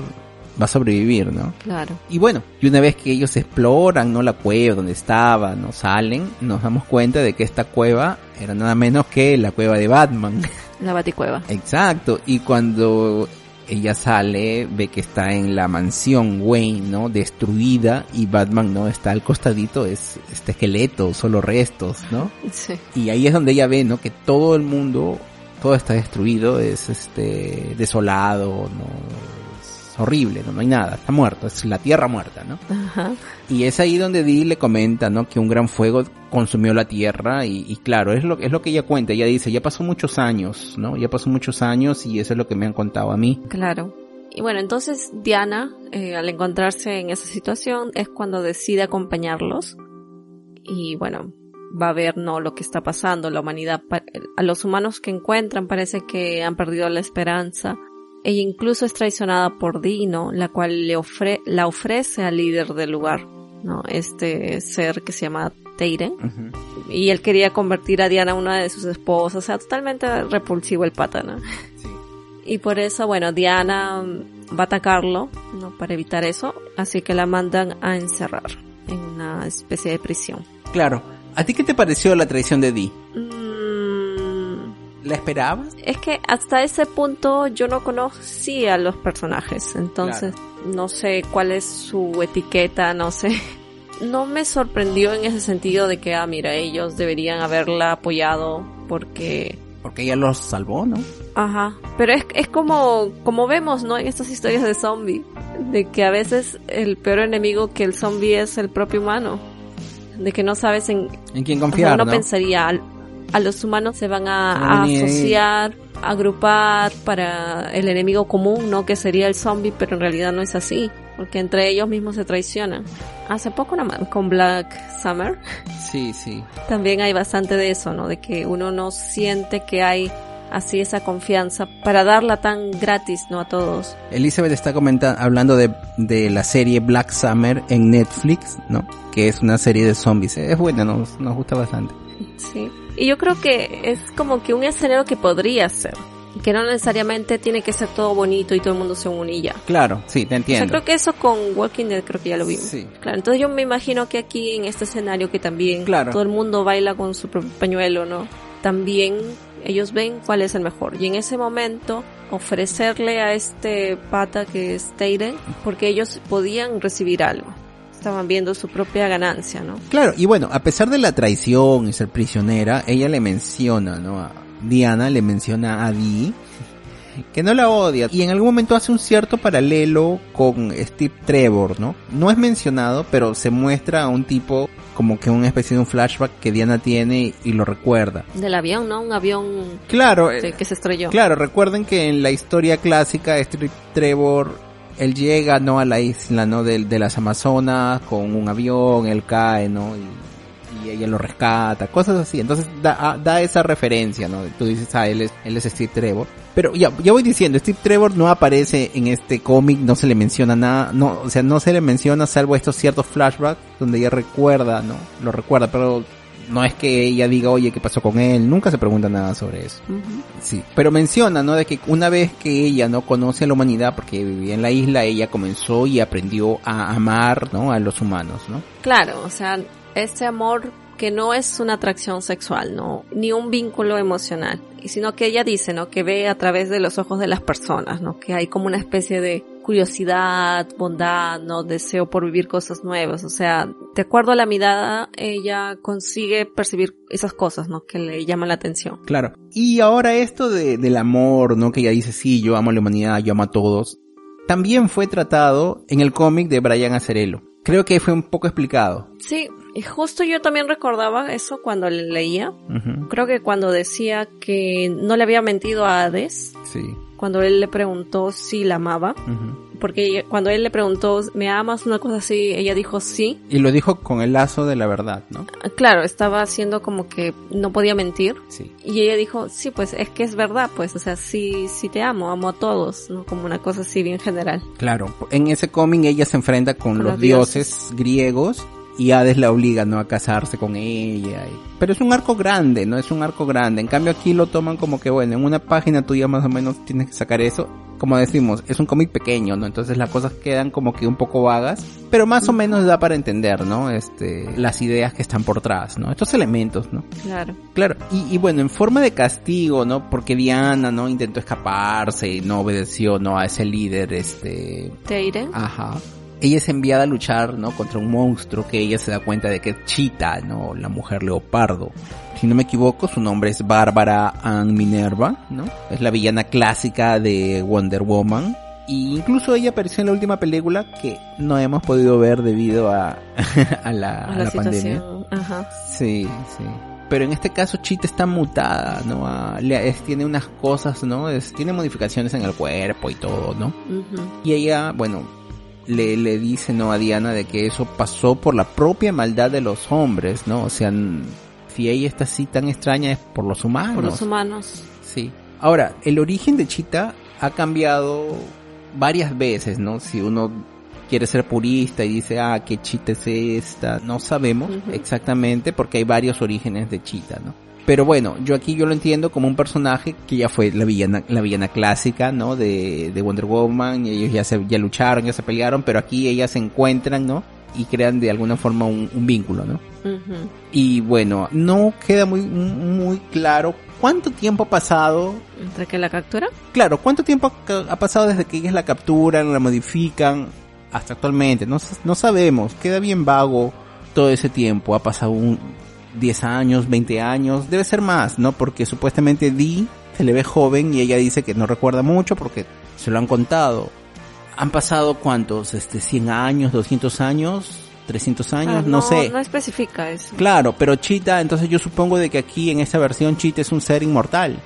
va a sobrevivir, ¿no? Claro. Y bueno, y una vez que ellos exploran, ¿no? La cueva donde estaba, ¿no? Salen, nos damos cuenta de que esta cueva era nada menos que la cueva de Batman. La baticueva. Exacto. Y cuando ella sale, ve que está en la mansión Wayne, ¿no? Destruida y Batman, ¿no? Está al costadito, es este esqueleto, solo restos, ¿no? Sí. Y ahí es donde ella ve, ¿no? Que todo el mundo, todo está destruido, es este, desolado, ¿no? Horrible, ¿no? no hay nada, está muerto, es la tierra muerta, ¿no? Ajá. Y es ahí donde Dee le comenta, ¿no? Que un gran fuego consumió la tierra y, y, claro, es lo, es lo que ella cuenta, ella dice, ya pasó muchos años, ¿no? Ya pasó muchos años y eso es lo que me han contado a mí. Claro. Y bueno, entonces Diana, eh, al encontrarse en esa situación, es cuando decide acompañarlos y bueno, va a ver no lo que está pasando, la humanidad, a los humanos que encuentran parece que han perdido la esperanza ella incluso es traicionada por Dino, la cual le ofre la ofrece al líder del lugar, ¿no? Este ser que se llama Teiren. Ujú. Y él quería convertir a Diana en una de sus esposas, o sea, totalmente repulsivo el pata, ¿no? Sí. Y por eso, bueno, Diana va a atacarlo, ¿no? Para evitar eso, así que la mandan a encerrar en una especie de prisión. Claro. ¿A ti qué te pareció la traición de Dee? Mm, ¿La esperabas? Es que hasta ese punto yo no conocía a los personajes, entonces no sé cuál es su etiqueta, no sé. No me sorprendió en ese sentido de que, ah, mira, ellos deberían haberla apoyado porque... Porque ella los salvó, ¿no? Ajá, pero es, es como, como vemos, ¿no? En estas historias de zombie, de que a veces el peor enemigo que el zombie es el propio humano, de que no sabes en, ¿En quién o sea, confiar, uno no? pensaría, al- a los humanos se van a, a ni- asociar, agrupar para el enemigo común, ¿no? Que sería el zombie, pero en realidad no es así, porque entre ellos mismos se traicionan. Hace poco con Black Summer Sí, sí. también hay bastante de eso, ¿no? De que uno no siente que hay así esa confianza para darla tan gratis, ¿no? A todos. Elizabeth está comentando, hablando de, de la serie Black Summer en Netflix, ¿no? Que es una serie de zombies. Es buena, nos, nos gusta bastante. Sí. Y yo creo que es como que un escenario que podría ser. Que no necesariamente tiene que ser todo bonito y todo el mundo se une y ya. Claro, sí, te O sea, entiendo. creo que eso con Walking Dead creo que ya lo vimos. Sí. Claro, entonces yo me imagino que aquí en este escenario que también Claro. todo el mundo baila con su propio pañuelo, ¿no? También ellos ven cuál es el mejor. Y en ese momento ofrecerle a este pata que es Tayden, porque ellos podían recibir algo. Estaban viendo su propia ganancia, ¿no? Claro, y bueno, a pesar de la traición y ser prisionera, ella le menciona, ¿no? A Diana le menciona a Dee que no la odia y en algún momento hace un cierto paralelo con Steve Trevor, ¿no? No es mencionado, pero se muestra a un tipo como que una especie de un flashback que Diana tiene y lo recuerda. Del avión, ¿no? Un avión Claro, que, que se estrelló. Claro, recuerden que en la historia clásica Steve Trevor él llega no a la isla no de, de las Amazonas con un avión, él cae, ¿no? Y, y ella lo rescata, cosas así. Entonces da, ah, da esa referencia, ¿no? Tú dices, ah, él es, él es Steve Trevor. Pero ya, ya voy diciendo, Steve Trevor no aparece en este cómic, no se le menciona nada, no, o sea, no se le menciona salvo estos ciertos flashbacks donde ella recuerda, ¿no? Lo recuerda, pero no es que ella diga, oye, ¿qué pasó con él? Nunca se pregunta nada sobre eso. Sí, pero menciona, ¿no? De que una vez que ella no conoce a la humanidad porque vivía en la isla, ella comenzó y aprendió a amar, ¿no? A los humanos, ¿no? Claro, o sea, este amor que no es una atracción sexual, no, ni un vínculo emocional, sino que ella dice, ¿no? Que ve a través de los ojos de las personas, ¿no? Que hay como una especie de curiosidad, bondad, no deseo por vivir cosas nuevas. O sea, de acuerdo a la mirada, ella consigue percibir esas cosas, ¿no? Que le llaman la atención. Claro. Y ahora esto de, del amor, ¿no? Que ella dice, sí, yo amo a la humanidad, yo amo a todos. También fue tratado en el cómic de Brian Acerello. Creo que fue un poco explicado. Sí, y justo yo también recordaba eso cuando le leía. Creo que cuando decía que no le había mentido a Hades. Sí. Cuando él le preguntó si la amaba. Porque cuando él le preguntó, ¿me amas? Una cosa así, ella dijo sí. Y lo dijo con el lazo de la verdad, ¿no? Ah, claro, estaba haciendo como que no podía mentir. Sí. Y ella dijo, sí, pues es que es verdad, pues, o sea, sí, sí te amo, amo a todos, ¿no? Como una cosa así bien general. Claro, en ese cómic ella se enfrenta con, los, dioses griegos y Hades la obliga, ¿no? A casarse con ella. Pero es un arco grande, ¿no? Es un arco grande. En cambio aquí lo toman como que, bueno, en una página tú ya más o menos tienes que sacar eso. Como decimos, es un cómic pequeño, ¿no? Entonces las cosas quedan como que un poco vagas. Pero más o menos da para entender, ¿no? Este, las ideas que están por detrás, ¿no? Estos elementos, ¿no? Claro. Claro. Y, y bueno, en forma de castigo, ¿no? Porque Diana, ¿no? Intentó escaparse y no obedeció, ¿no? A ese líder, este... Teire. Ajá ella es enviada a luchar, ¿no? Contra un monstruo que ella se da cuenta de que es Chita, ¿no? La mujer leopardo. Si no me equivoco, su nombre es Bárbara Ann Minerva, ¿no? Es la villana clásica de Wonder Woman. Y incluso ella apareció en la última película que no hemos podido ver debido a, a la, a la, pandemia. Ajá. Sí, sí pero en este caso Chita está mutada, ¿no? es, tiene unas cosas, ¿no? Es, tiene modificaciones en el cuerpo y todo, ¿no? Y ella, bueno, le, le dice no a Diana de que eso pasó por la propia maldad de los hombres, ¿no? O sea, si ella está así tan extraña es por los humanos. Por los humanos. Sí. Ahora, el origen de Chita ha cambiado varias veces, ¿no? Si uno quiere ser purista y dice, ah, ¿qué Chita es esta? No sabemos exactamente porque hay varios orígenes de Chita, ¿no? Pero bueno, yo aquí yo lo entiendo como un personaje que ya fue la villana, la villana clásica, ¿no? De, de Wonder Woman, y ellos ya se, ya lucharon, ya se pelearon, pero aquí ellas se encuentran, ¿no? Y crean de alguna forma un, vínculo, ¿no? Y bueno, no queda muy, muy claro cuánto tiempo ha pasado. ¿Entre que la captura? Claro, cuánto tiempo ha pasado desde que ellas la capturan, la modifican, hasta actualmente. No, no sabemos, queda bien vago todo ese tiempo. Ha pasado un, 10 años, 20 años, debe ser más, ¿no? Porque supuestamente Dee se le ve joven y ella dice que no recuerda mucho porque se lo han contado. Han pasado cuántos, este, 100 años, 200 años, 300 años, ah, no, sé. No especifica eso. Claro, pero Chita, entonces yo supongo de que aquí en esta versión Chita es un ser inmortal.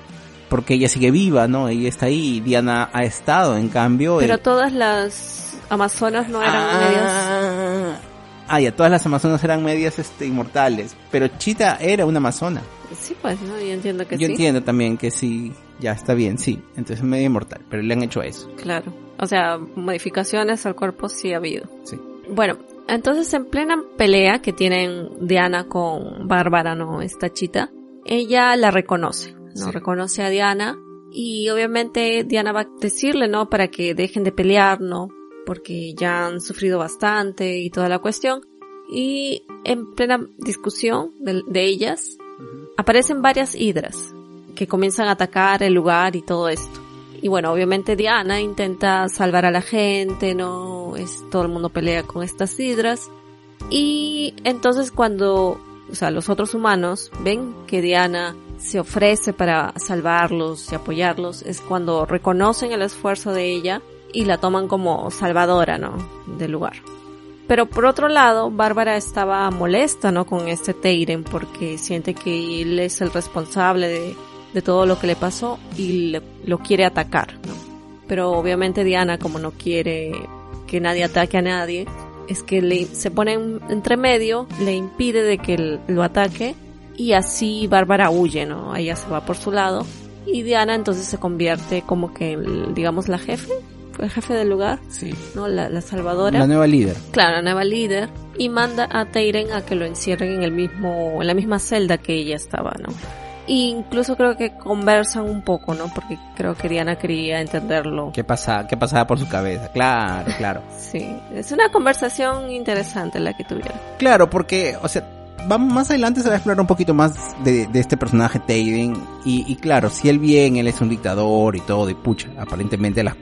Porque ella sigue viva, ¿no? Ella está ahí, Diana ha estado, en cambio... Pero todas las Amazonas no eran ah, medias Ah, ya, todas las amazonas eran medias este, inmortales, pero Chita era una amazona. Sí, pues, ¿no? Yo entiendo que sí. Yo entiendo también que sí, ya está bien, sí. Entonces es media inmortal, pero le han hecho eso. Claro. O sea, modificaciones al cuerpo sí ha habido. Sí. Bueno, entonces en plena pelea que tienen Diana con Bárbara, ¿no? Esta chita, ella la reconoce, ¿no? Reconoce a Diana y obviamente Diana va a decirle, ¿no? Para que dejen de pelear, ¿no? Porque ya han sufrido bastante y toda la cuestión. Y en plena discusión de, ellas, aparecen varias hidras que comienzan a atacar el lugar y todo esto. Y bueno, obviamente Diana intenta salvar a la gente, no es todo el mundo pelea con estas hidras. Y entonces cuando, o sea, los otros humanos ven que Diana se ofrece para salvarlos y apoyarlos, es cuando reconocen el esfuerzo de ella y la toman como salvadora, ¿no? Del lugar. Pero por otro lado, Bárbara estaba molesta, ¿no? Con este Teiren porque siente que él es el responsable de, de todo lo que le pasó y lo quiere atacar, ¿no? Pero obviamente Diana, como no quiere que nadie ataque a nadie, es que le, se pone entre medio, le impide de que lo ataque y así Bárbara huye, ¿no? Ella se va por su lado y Diana entonces se convierte como que, digamos, la jefe fue jefe del lugar. Sí. ¿No? La, salvadora. La nueva líder. Claro, la nueva líder. Y manda a Teiren a que lo encierren en el mismo, en la misma celda que ella estaba, ¿no? E incluso creo que conversan un poco, ¿no? Porque creo que Diana quería entenderlo. ¿Qué pasa, qué pasaba por su cabeza? Claro, claro. sí, es una conversación interesante la que tuvieron. Claro, porque, o sea, vamos más adelante se va a explorar un poquito más de, este personaje Tayden y, claro, si él bien, él es un dictador y todo, y pucha, aparentemente las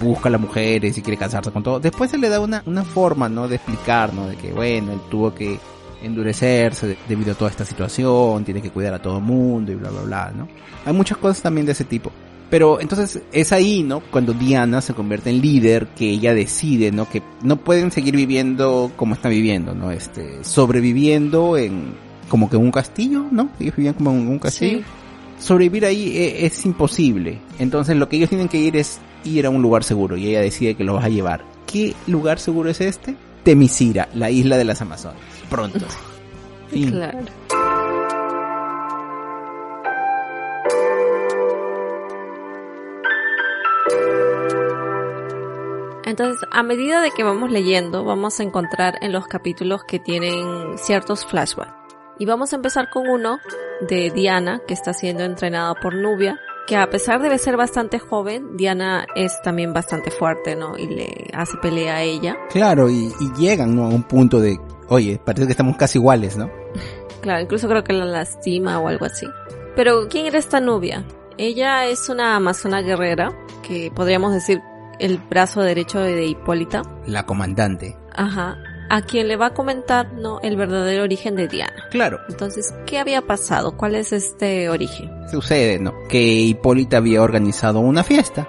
busca a las mujeres y quiere casarse con todo, después se le da una, una forma, ¿no? De explicar, ¿no? De que bueno, él tuvo que endurecerse debido a toda esta situación, tiene que cuidar a todo el mundo y bla bla bla, ¿no? Hay muchas cosas también de ese tipo. Pero entonces es ahí, ¿no? Cuando Diana se convierte en líder, que ella decide, ¿no? Que no pueden seguir viviendo como están viviendo, ¿no? Este, sobreviviendo en, como que en un castillo, ¿no? Ellos vivían como en un castillo. Sobrevivir ahí e, es, imposible. Entonces lo que ellos tienen que ir es ir a un lugar seguro y ella decide que lo vas a llevar. ¿Qué lugar seguro es este? Temisira, la isla de las Amazonas. Pronto. Claro. Entonces, a medida de que vamos leyendo, vamos a encontrar en los capítulos que tienen ciertos flashbacks. Y vamos a empezar con uno de Diana, que está siendo entrenada por Nubia, que a pesar de ser bastante joven, Diana es también bastante fuerte, ¿no? Y le hace pelea a ella. Claro, y, llegan, ¿no? A un punto de, oye, parece que estamos casi iguales, ¿no? claro, incluso creo que la lastima o algo así. Pero, ¿quién era esta Nubia? Ella es una amazona guerrera, que podríamos decir el brazo derecho de Hipólita. La comandante. Ajá. A quien le va a comentar, ¿no? El verdadero origen de Diana. Claro. Entonces, ¿qué había pasado? ¿Cuál es este origen? Sucede, ¿no? Que Hipólita había organizado una fiesta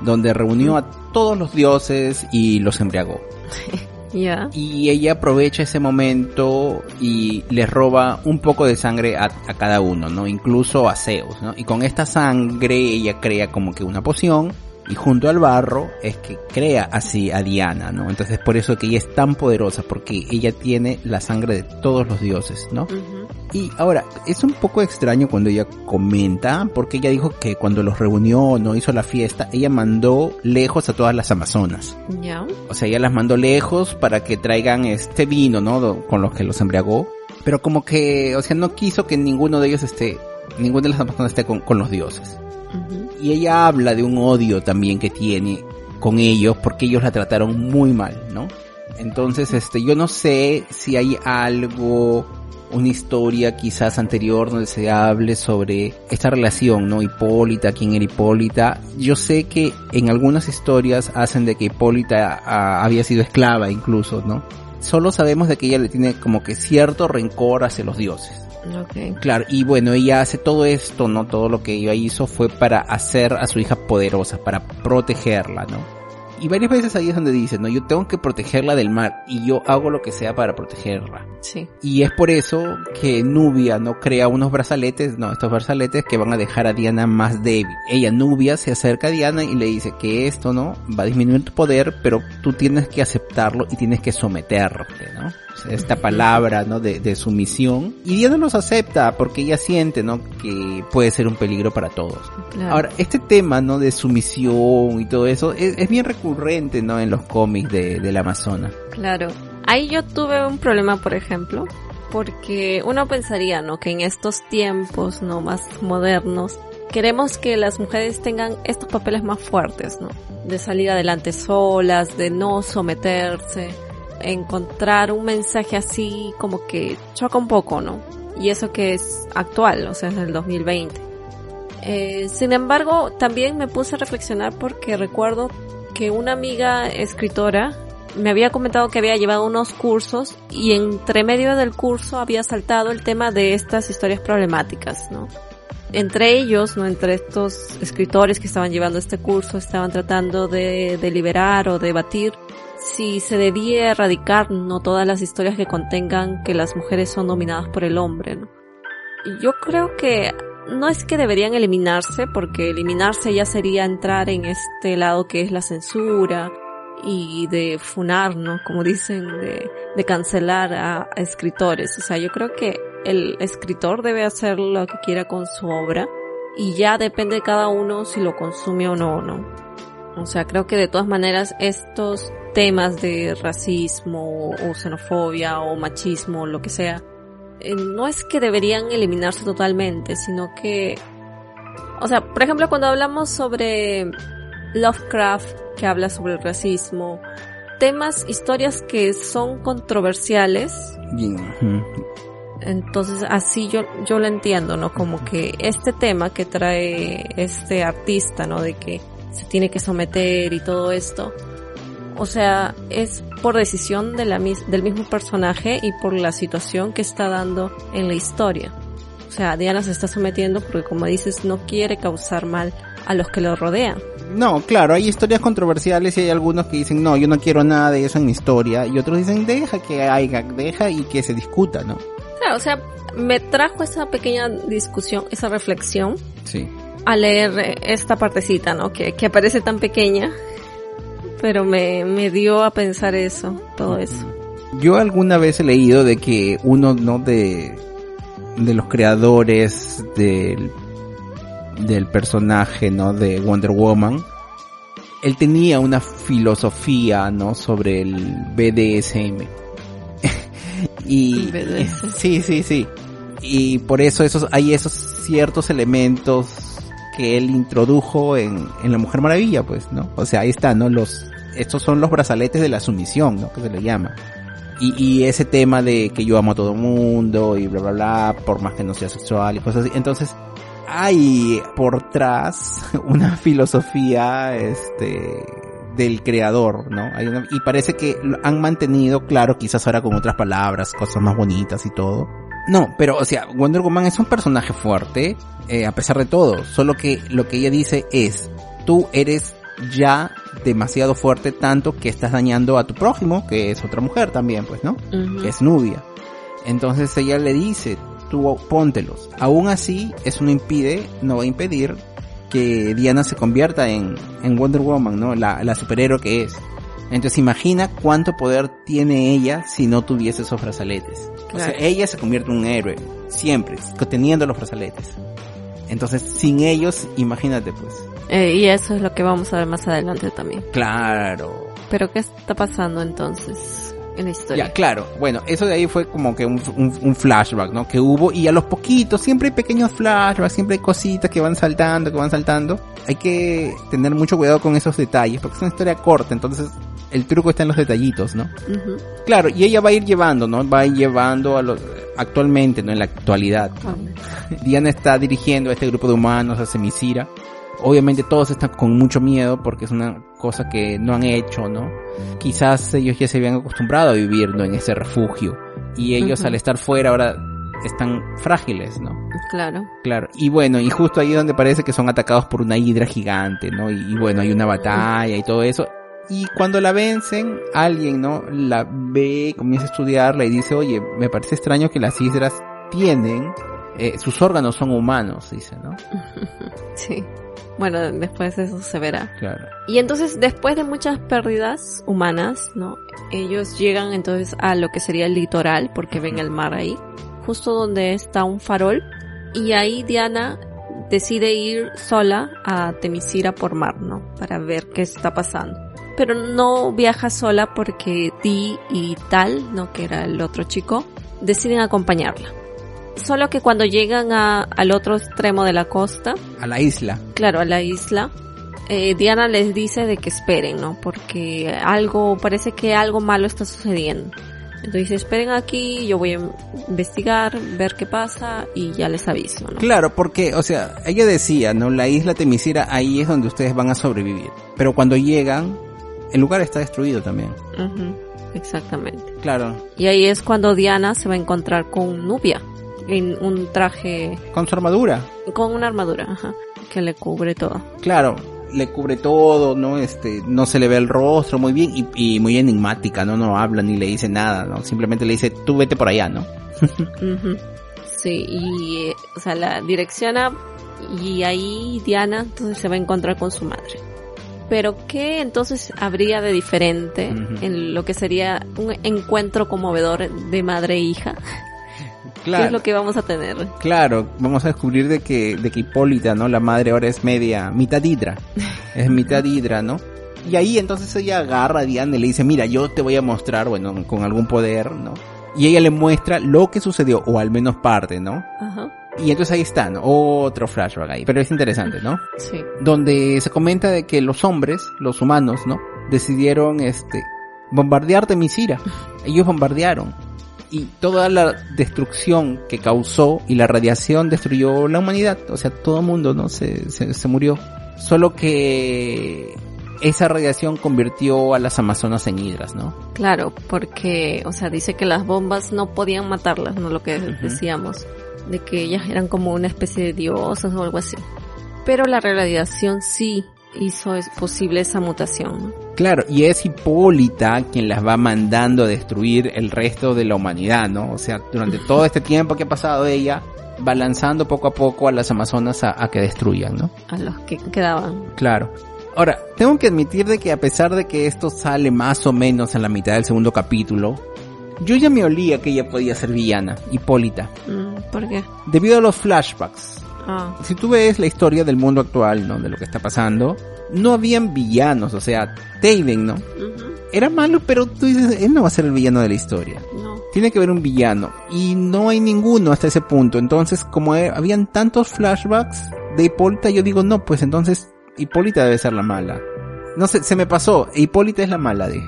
donde reunió a todos los dioses y los embriagó. Ya. Y ella aprovecha ese momento y les roba un poco de sangre a, a, cada uno, ¿no? Incluso a Zeus, ¿no? Y con esta sangre ella crea como que una poción y junto al barro es que crea así a Diana, ¿no? Entonces por eso que ella es tan poderosa, porque ella tiene la sangre de todos los dioses, ¿no? Y ahora, es un poco extraño cuando ella comenta, porque ella dijo que cuando los reunió, no hizo la fiesta, ella mandó lejos a todas las amazonas. Ya. O sea, ella las mandó lejos para que traigan este vino, ¿no? Con los que los embriagó. Pero como que, o sea, no quiso que ninguno de ellos esté, ninguno de las amazonas esté con, con los dioses y ella habla de un odio también que tiene con ellos porque ellos la trataron muy mal, ¿no? Entonces, este, yo no sé si hay algo, una historia quizás anterior donde se hable sobre esta relación, ¿no? Hipólita, quién era Hipólita. Yo sé que en algunas historias hacen de que Hipólita ah, había sido esclava incluso, ¿no? Solo sabemos de que ella le tiene como que cierto rencor hacia los dioses. Okay. Claro, y bueno, ella hace todo esto, ¿no? Todo lo que ella hizo fue para hacer a su hija poderosa, para protegerla, ¿no? Y varias veces ahí es donde dice, no, yo tengo que protegerla del mar y yo hago lo que sea para protegerla. Sí. Y es por eso que Nubia no crea unos brazaletes, no, estos brazaletes que van a dejar a Diana más débil. Ella, Nubia, se acerca a Diana y le dice que esto, ¿no? Va a disminuir tu poder, pero tú tienes que aceptarlo y tienes que someterte, ¿no? esta palabra, ¿no? De, de sumisión. Y Diana los acepta porque ella siente, ¿no? Que puede ser un peligro para todos. Ahora, este tema, ¿no? De sumisión y todo eso es, es bien recurrente, ¿no? En los cómics de, del Amazonas. Claro. Ahí yo tuve un problema, por ejemplo, porque uno pensaría, ¿no? Que en estos tiempos, ¿no? Más modernos, queremos que las mujeres tengan estos papeles más fuertes, ¿no? De salir adelante solas, de no someterse encontrar un mensaje así como que choca un poco, ¿no? Y eso que es actual, o sea, es del 2020. Eh, sin embargo, también me puse a reflexionar porque recuerdo que una amiga escritora me había comentado que había llevado unos cursos y entre medio del curso había saltado el tema de estas historias problemáticas, ¿no? Entre ellos, ¿no? Entre estos escritores que estaban llevando este curso, estaban tratando de deliberar o debatir si se debía erradicar no todas las historias que contengan que las mujeres son dominadas por el hombre. ¿no? Yo creo que no es que deberían eliminarse, porque eliminarse ya sería entrar en este lado que es la censura y de funar, ¿no? Como dicen, de, de cancelar a, escritores. O sea, yo creo que el escritor debe hacer lo que quiera con su obra y ya depende de cada uno si lo consume o no, ¿no? O sea, creo que de todas maneras estos temas de racismo o xenofobia o machismo, lo que sea, eh, no es que deberían eliminarse totalmente, sino que, o sea, por ejemplo, cuando hablamos sobre Lovecraft, que habla sobre el racismo, temas, historias que son controversiales, Entonces así yo, yo lo entiendo, ¿no? Como que este tema que trae este artista, ¿no? De que se tiene que someter y todo esto, o sea, es por decisión de la, del mismo personaje y por la situación que está dando en la historia. O sea, Diana se está sometiendo porque, como dices, no quiere causar mal a los que lo rodean. No, claro, hay historias controversiales y hay algunos que dicen, no, yo no quiero nada de eso en mi historia, y otros dicen, deja que haya, deja y que se discuta, ¿no? Claro, o sea, me trajo esa pequeña discusión, esa reflexión. Sí. A leer esta partecita, ¿no? Que, que aparece tan pequeña pero me, me dio a pensar eso, todo eso. Yo alguna vez he leído de que uno no de, de los creadores del, del personaje, ¿no? De Wonder Woman, él tenía una filosofía, ¿no? Sobre el BDSM. y sí, sí, sí. Y por eso esos, hay esos ciertos elementos que él introdujo en, en la Mujer Maravilla, pues, ¿no? O sea, ahí está, ¿no? Los, estos son los brazaletes de la sumisión, ¿no? Que se le llama. Y, y ese tema de que yo amo a todo mundo y bla, bla, bla, por más que no sea sexual y cosas así. Entonces, hay por atrás una filosofía, este, del creador, ¿no? Hay una, y parece que han mantenido, claro, quizás ahora con otras palabras, cosas más bonitas y todo. No, pero, o sea, Wonder Woman es un personaje fuerte, eh, a pesar de todo. Solo que lo que ella dice es, tú eres ya demasiado fuerte tanto que estás dañando a tu prójimo, que es otra mujer también, pues, ¿no? Que es Nubia. Entonces ella le dice, tú póntelos. Aún así, eso no impide, no va a impedir que Diana se convierta en, en Wonder Woman, ¿no? La, la superhéroe que es. Entonces imagina cuánto poder tiene ella si no tuviese esos brazaletes. O sea, ella se convierte en un héroe, siempre, teniendo los brazaletes. Entonces, sin ellos, imagínate pues. Eh, y eso es lo que vamos a ver más adelante también. Claro. Pero ¿qué está pasando entonces en la historia? Ya, claro. Bueno, eso de ahí fue como que un, un, flashback, ¿no? Que hubo y a los poquitos, siempre hay pequeños flashbacks, siempre hay cositas que van saltando, que van saltando. Hay que tener mucho cuidado con esos detalles, porque es una historia corta, entonces el truco está en los detallitos, ¿no? Claro, y ella va a ir llevando, ¿no? Va a ir llevando a los, actualmente, ¿no? En la actualidad. Diana está dirigiendo a este grupo de humanos, a Semisira. Obviamente todos están con mucho miedo porque es una cosa que no han hecho, ¿no? Quizás ellos ya se habían acostumbrado a vivir, ¿no? En ese refugio. Y ellos al estar fuera ahora están frágiles, ¿no? Claro. Claro. Y bueno, y justo ahí donde parece que son atacados por una hidra gigante, ¿no? Y, bueno, hay una batalla y todo eso. Y cuando la vencen, alguien, ¿no? La ve, comienza a estudiarla y dice, oye, me parece extraño que las hidras tienen, eh, sus órganos son humanos, dice, ¿no? sí. Bueno, después eso se verá. Claro. Y entonces, después de muchas pérdidas humanas, ¿no? Ellos llegan entonces a lo que sería el litoral, porque ven el mar ahí, justo donde está un farol, y ahí Diana decide ir sola a Temisira por mar, ¿no? Para ver qué está pasando pero no viaja sola porque Dee y Tal, ¿no? que era el otro chico, deciden acompañarla. Solo que cuando llegan a, al otro extremo de la costa, a la isla, claro, a la isla, eh, Diana les dice de que esperen, ¿no? Porque algo, parece que algo malo está sucediendo. Entonces esperen aquí, yo voy a investigar, ver qué pasa y ya les aviso, ¿no? Claro, porque, o sea, ella decía, ¿no? La isla Temisira, ahí es donde ustedes van a sobrevivir. Pero cuando llegan, el lugar está destruido también. Exactamente. Claro. Y ahí es cuando Diana se va a encontrar con Nubia en un traje. Con su armadura. Con una armadura, ajá, que le cubre todo. Claro, le cubre todo, ¿no? Este, no se le ve el rostro muy bien y, muy enigmática, ¿no? No habla ni le dice nada, ¿no? Simplemente le dice, tú vete por allá, ¿no? Sí, y, o sea, la direcciona y ahí Diana entonces se va a encontrar con su madre. Pero ¿qué entonces habría de diferente en lo que sería un encuentro conmovedor de madre e hija? Claro. ¿Qué es lo que vamos a tener? Claro, vamos a descubrir de que, de que Hipólita, ¿no? La madre ahora es media, mitad hidra. Es mitad hidra, ¿no? Y ahí entonces ella agarra a Diana y le dice, mira, yo te voy a mostrar, bueno, con algún poder, ¿no? Y ella le muestra lo que sucedió, o al menos parte, ¿no? Ajá. Y entonces ahí están, otro flashback ahí. Pero es interesante, ¿no? Sí. Donde se comenta de que los hombres, los humanos, ¿no? Decidieron, este, bombardear Temisira. Ellos bombardearon. y toda la destrucción que causó y la radiación destruyó la humanidad, o sea, todo el mundo, ¿no? Se, se, se murió. Solo que esa radiación convirtió a las amazonas en hidras, ¿no? Claro, porque, o sea, dice que las bombas no podían matarlas, ¿no? Lo que decíamos, de que ellas eran como una especie de diosas o algo así. Pero la radiación sí hizo posible esa mutación. Claro, y es Hipólita quien las va mandando a destruir el resto de la humanidad, ¿no? O sea, durante todo este tiempo que ha pasado ella, va lanzando poco a poco a las amazonas a, a que destruyan, ¿no? A los que quedaban. Claro. Ahora, tengo que admitir de que a pesar de que esto sale más o menos en la mitad del segundo capítulo, yo ya me olía que ella podía ser villana, Hipólita. Mm, ¿Por qué? Debido a los flashbacks. Ah, Si tú ves la historia del mundo actual, ¿no? De lo que está pasando, no habían villanos, o sea, Taven, ¿no? ujú, Era malo, pero tú dices, él no va a ser el villano de la historia. no. Tiene que haber un villano. Y no hay ninguno hasta ese punto. Entonces, como he- habían tantos flashbacks de Hipólita, yo digo, no, pues entonces Hipólita debe ser la mala. No sé, se me pasó. Hipólita es la mala, dije.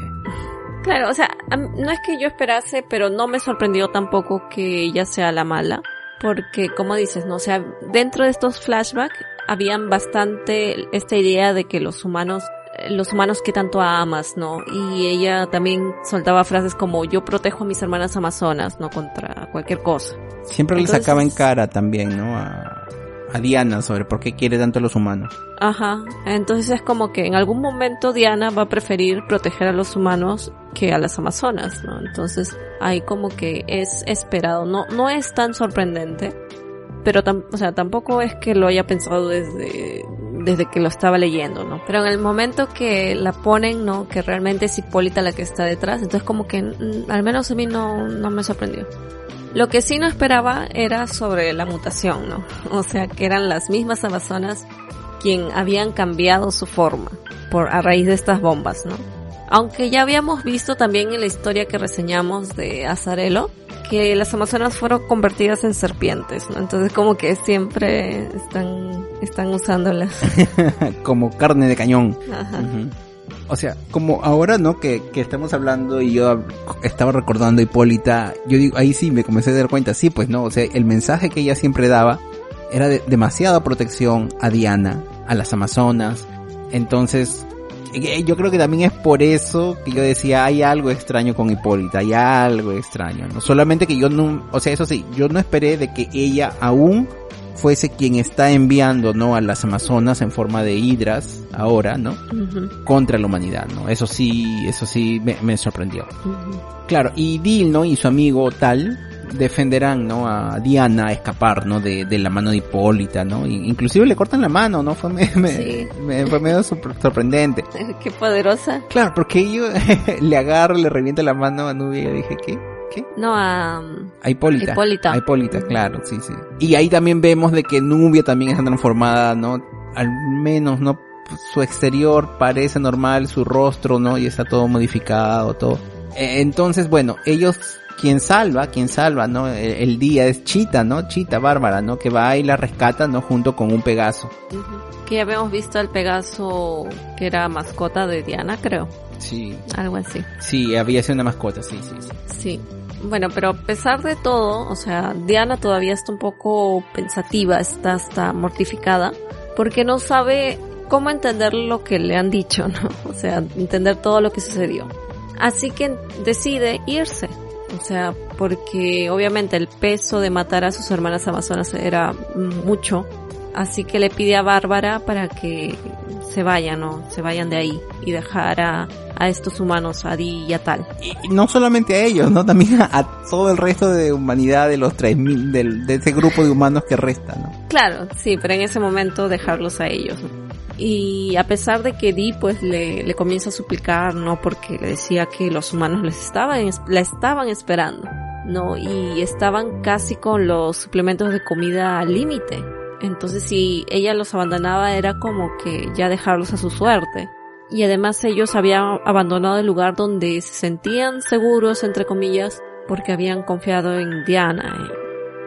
Claro, o sea, no es que yo esperase, pero no me sorprendió tampoco que ella sea la mala. Porque, como dices, no, o sea, dentro de estos flashbacks habían bastante esta idea de que los humanos, eh, los humanos que tanto amas, ¿no? Y ella también soltaba frases como yo protejo a mis hermanas amazonas, ¿no? Contra cualquier cosa. Siempre le Entonces- sacaba en cara también, ¿no? A, a Diana sobre por qué quiere tanto a los humanos. Ajá. Entonces es como que en algún momento Diana va a preferir proteger a los humanos que a las amazonas, ¿no? Entonces ahí como que es esperado. No, no es tan sorprendente. Pero o sea, tampoco es que lo haya pensado desde, desde que lo estaba leyendo, ¿no? Pero en el momento que la ponen, ¿no? Que realmente es Hipólita la que está detrás, entonces como que mm, al menos a mí no, no me sorprendió. Lo que sí no esperaba era sobre la mutación, ¿no? O sea, que eran las mismas amazonas quien habían cambiado su forma por a raíz de estas bombas, ¿no? Aunque ya habíamos visto también en la historia que reseñamos de Azarelo que las amazonas fueron convertidas en serpientes, ¿no? Entonces como que siempre están están usándolas. Como carne de cañón. Ajá. O sea, como ahora, ¿no? Que, que estamos hablando y yo estaba recordando a Hipólita, yo digo, ahí sí me comencé a dar cuenta, sí, pues no, o sea, el mensaje que ella siempre daba era de demasiada protección a Diana, a las Amazonas, entonces, yo creo que también es por eso que yo decía, hay algo extraño con Hipólita, hay algo extraño, ¿no? Solamente que yo no, o sea, eso sí, yo no esperé de que ella aún fuese quien está enviando, ¿no? A las Amazonas en forma de hidras, ahora, ¿no? Contra la humanidad, ¿no? Eso sí, eso sí me, me sorprendió. Claro, y Dil, ¿no? Y su amigo tal defenderán, ¿no? A Diana a escapar, ¿no? De, de la mano de Hipólita, ¿no? Inclusive le cortan la mano, ¿no? Fue, me, me- Sí. me- fue medio sor- sorprendente. Qué poderosa. Claro, porque yo le agarro, le revienta la mano a Nubia y dije, ¿qué? ¿Qué? No, a... A Hipólita. Hipólita. A Hipólita, claro, sí, sí. Y ahí también vemos de que Nubia también está transformada, ¿no? Al menos, ¿no? Su exterior parece normal, su rostro, ¿no? Y está todo modificado, todo. Eh, Entonces, bueno, ellos, quien salva, quien salva, ¿no? El, el día es Chita, ¿no? Chita Bárbara, ¿no? Que va y la rescata, ¿no? Junto con un Pegaso. Que ya habíamos visto al Pegaso que era mascota de Diana, creo. Sí. Algo así. Sí, había sido una mascota, sí, sí, sí. Sí. Bueno, pero a pesar de todo, o sea, Diana todavía está un poco pensativa, está hasta mortificada, porque no sabe cómo entender lo que le han dicho, ¿no? O sea, entender todo lo que sucedió. Así que decide irse. O sea, porque obviamente el peso de matar a sus hermanas amazonas era mucho. Así que le pide a Bárbara para que se vayan, ¿no? Se vayan de ahí y dejar a, a estos humanos, a Di y a Tal. Y no solamente a ellos, ¿no? También a, a todo el resto de humanidad de los 3000, del, de ese grupo de humanos que resta, ¿no? Claro, sí, pero en ese momento dejarlos a ellos. ¿no? Y a pesar de que Dee pues le, le comienza a suplicar, ¿no? Porque le decía que los humanos les estaban, la estaban esperando, ¿no? Y estaban casi con los suplementos de comida al límite. Entonces si ella los abandonaba era como que ya dejarlos a su suerte. Y además ellos habían abandonado el lugar donde se sentían seguros, entre comillas, porque habían confiado en Diana.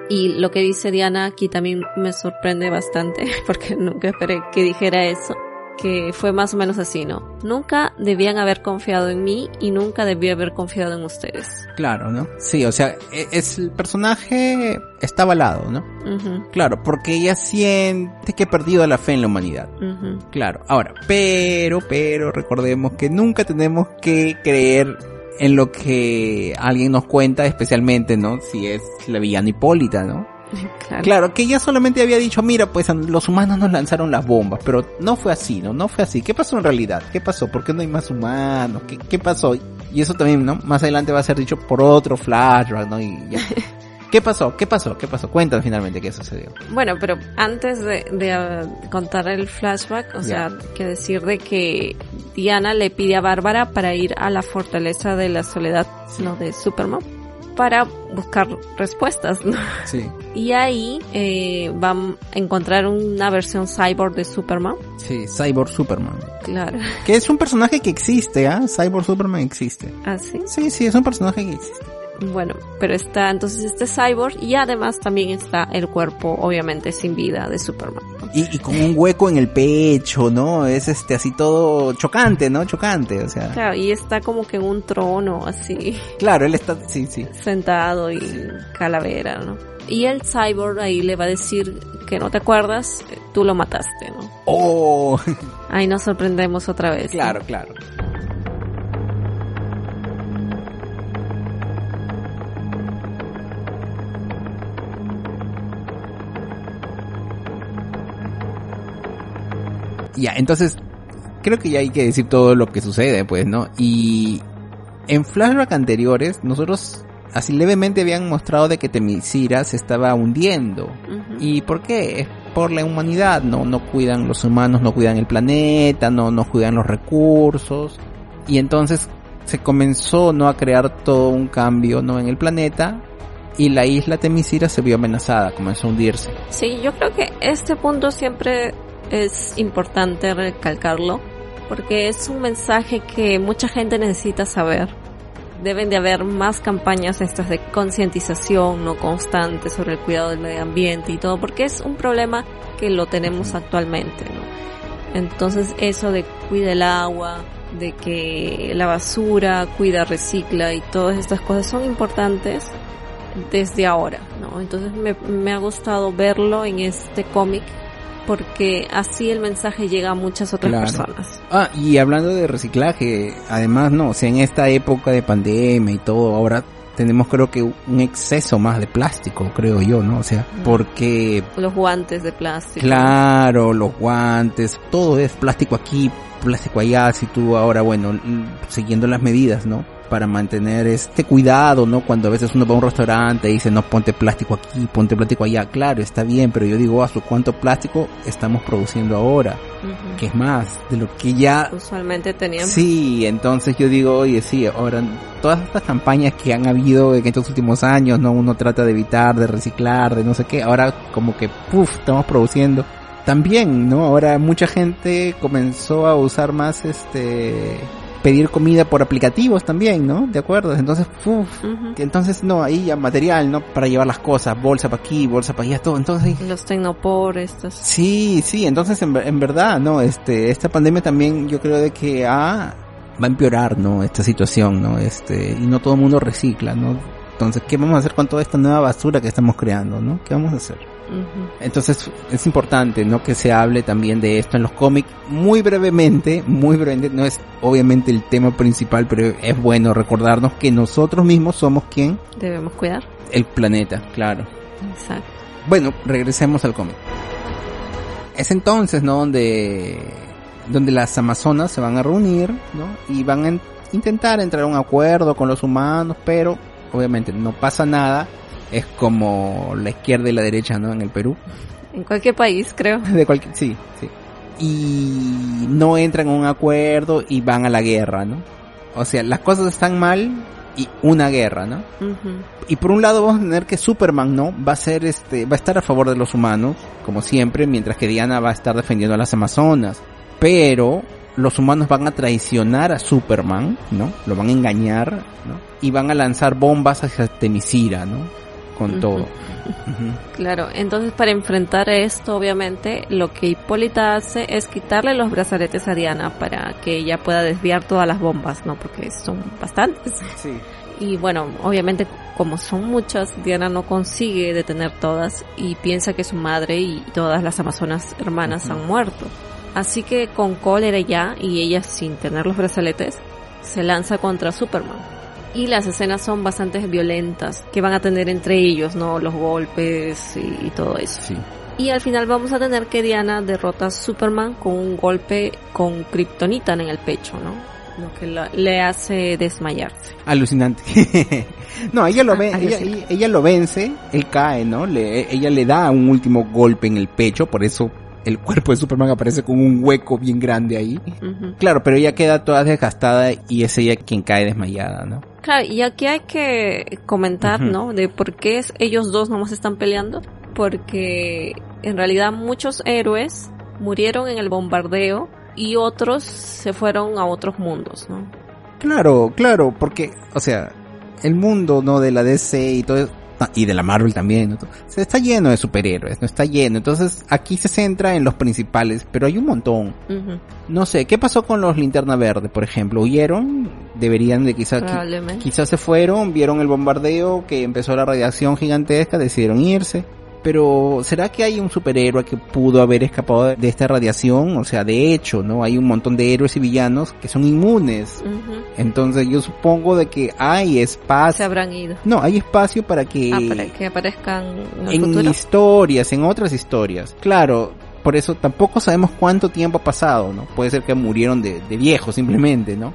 Y lo que dice Diana aquí también me sorprende bastante, porque nunca esperé que dijera eso. Que fue más o menos así, ¿no? Nunca debían haber confiado en mí y nunca debí haber confiado en ustedes. Claro, ¿no? Sí, o sea, e, es el personaje está avalado, ¿no? Claro, porque ella siente que ha perdido la fe en la humanidad. Claro, ahora, pero, pero recordemos que nunca tenemos que creer en lo que alguien nos cuenta, especialmente, ¿no? Si es la villana Hipólita, ¿no? Claro. que ella solamente había dicho, mira, pues los humanos nos lanzaron las bombas, pero no fue así, ¿no? No fue así. ¿Qué pasó en realidad? ¿Qué pasó? ¿Por qué no hay más humanos? ¿Qué, qué pasó? Y eso también, ¿no? Más adelante va a ser dicho por otro flashback, ¿no? Y ¿Qué pasó? ¿Qué pasó? ¿Qué pasó? Cuéntanos finalmente qué sucedió. Bueno, pero antes de, uh, contar el flashback, o sea, que decir de que Diana le pide a Bárbara para ir a la fortaleza de la soledad, no de Superman para buscar respuestas, ¿no? Sí. Y ahí eh, van a encontrar una versión cyborg de Superman. Sí, Cyborg Superman. Claro. Que es un personaje que existe, ¿ah? Cyborg Superman existe. ¿Ah, sí? Sí, sí, es un personaje que existe. Bueno, pero está entonces este cyborg y además también está el cuerpo, obviamente, sin vida de Superman. Y, con un hueco en el pecho, ¿no? Es este así todo chocante, ¿no? Chocante, o sea. Claro, y está como que en un trono, así. Claro, él está, sí, sí. Sentado y calavera, ¿no? Y el cyborg ahí le va a decir que no te acuerdas, tú lo mataste, ¿no? ¡Oh! Ahí nos sorprendemos otra vez. Claro, claro. Ya, entonces, creo que ya hay que decir todo lo que sucede, pues, ¿no? Y en flashback anteriores, nosotros así levemente habían mostrado de que Temisira se estaba hundiendo. ¿Y por qué? Es por la humanidad, no, no cuidan los humanos, no cuidan el planeta, no, no cuidan los recursos. Y entonces se comenzó, ¿no? A crear todo un cambio, ¿no? En el planeta. Y la isla Temisira se vio amenazada, comenzó a hundirse. Sí, yo creo que este punto siempre es importante recalcarlo porque es un mensaje que mucha gente necesita saber. Deben de haber más campañas estas de concientización no constante sobre el cuidado del medio ambiente y todo, porque es un problema que lo tenemos actualmente, Entonces eso de cuida el agua, de que la basura cuida, recicla y todas estas cosas son importantes desde ahora, ¿no? Entonces me, me ha gustado verlo en este cómic porque así el mensaje llega a muchas otras personas. Ah, y hablando de reciclaje, además, no, o sea, en esta época de pandemia y todo, ahora tenemos creo que un exceso más de plástico, creo yo, ¿no? O sea, porque... Los guantes de plástico. Claro, los guantes, todo es plástico aquí, plástico allá, si tú ahora, bueno, siguiendo las medidas, ¿no? Para mantener este cuidado, ¿no? Cuando a veces uno va a un restaurante y dice, no, ponte plástico aquí, ponte plástico allá. Claro, está bien, pero yo digo, ¿a su cuánto plástico estamos produciendo ahora? Que es más de lo que ya... Usualmente teníamos. Sí, entonces yo digo, oye, sí, ahora todas estas campañas que han habido en estos últimos años, ¿no? Uno trata de evitar, de reciclar, de no sé qué, ahora como que, puff, estamos produciendo también, ¿no? Ahora mucha gente comenzó a usar más este pedir comida por aplicativos también, ¿no? ¿De acuerdo? Entonces, entonces no, ahí ya material, ¿no? Para llevar las cosas, bolsa para aquí, bolsa para allá, todo, entonces... Los tecnopor, estos. Sí, sí, entonces en, en, verdad, ¿no? Este, esta pandemia también yo creo de que ah, va a empeorar, ¿no? Esta situación, ¿no? Este, y no todo el mundo recicla, ¿no? Entonces, ¿qué vamos a hacer con toda esta nueva basura que estamos creando, ¿no? ¿Qué vamos a hacer? Entonces es importante, ¿no? Que se hable también de esto en los cómics muy brevemente, muy brevemente, no es obviamente el tema principal, pero es bueno recordarnos que nosotros mismos somos quien debemos cuidar el planeta, claro. Exacto. Bueno, regresemos al cómic. Es entonces, ¿no? Donde donde las amazonas se van a reunir, ¿no? Y van a intentar entrar a un acuerdo con los humanos, pero obviamente no pasa nada es como la izquierda y la derecha, ¿no? En el Perú. En cualquier país, creo. De cualquier, sí, sí. Y no entran en un acuerdo y van a la guerra, ¿no? O sea, las cosas están mal y una guerra, ¿no? Y por un lado vamos a tener que Superman, ¿no? Va a ser este, va a estar a favor de los humanos, como siempre, mientras que Diana va a estar defendiendo a las Amazonas. Pero los humanos van a traicionar a Superman, ¿no? Lo van a engañar, ¿no? Y van a lanzar bombas hacia Temisira, ¿no? Con todo. Claro, entonces para enfrentar esto, obviamente, lo que Hipólita hace es quitarle los brazaletes a Diana para que ella pueda desviar todas las bombas, ¿no? Porque son bastantes. Sí. Y bueno, obviamente como son muchas, Diana no consigue detener todas y piensa que su madre y todas las amazonas hermanas han muerto. Así que con cólera ya y ella sin tener los brazaletes, se lanza contra Superman. Y las escenas son bastante violentas que van a tener entre ellos, ¿no? Los golpes y, todo eso. Sí. Y al final vamos a tener que Diana derrota a Superman con un golpe con Kryptonita en el pecho, ¿no? Lo que le hace desmayarse. Alucinante. no, ella lo, ve, ella, lo vence, él cae, ¿no? Le, ella le da un último golpe en el pecho, por eso el cuerpo de Superman aparece con un hueco bien grande ahí. Claro, pero ella queda toda desgastada y es ella quien cae desmayada, ¿no? Claro, y aquí hay que comentar, ¿no? De por qué es, ellos dos nomás están peleando. Porque en realidad muchos héroes murieron en el bombardeo y otros se fueron a otros mundos, ¿no? Claro, claro, porque, o sea, el mundo, ¿no? De la DC y todo y de la Marvel también, se está lleno de superhéroes, no está lleno. Entonces aquí se centra en los principales, pero hay un montón. No sé, ¿qué pasó con los Linterna Verde, por ejemplo? ¿Huyeron? Deberían de quizás, quizás se fueron, vieron el bombardeo que empezó la radiación gigantesca, decidieron irse. Pero ¿será que hay un superhéroe que pudo haber escapado de esta radiación? O sea, de hecho, ¿no? Hay un montón de héroes y villanos que son inmunes. Entonces yo supongo de que hay espacio. Se habrán ido. No, hay espacio para que... Ah, para que aparezcan en historias, en otras historias. Claro, por eso tampoco sabemos cuánto tiempo ha pasado, ¿no? Puede ser que murieron de, de viejos simplemente, ¿no?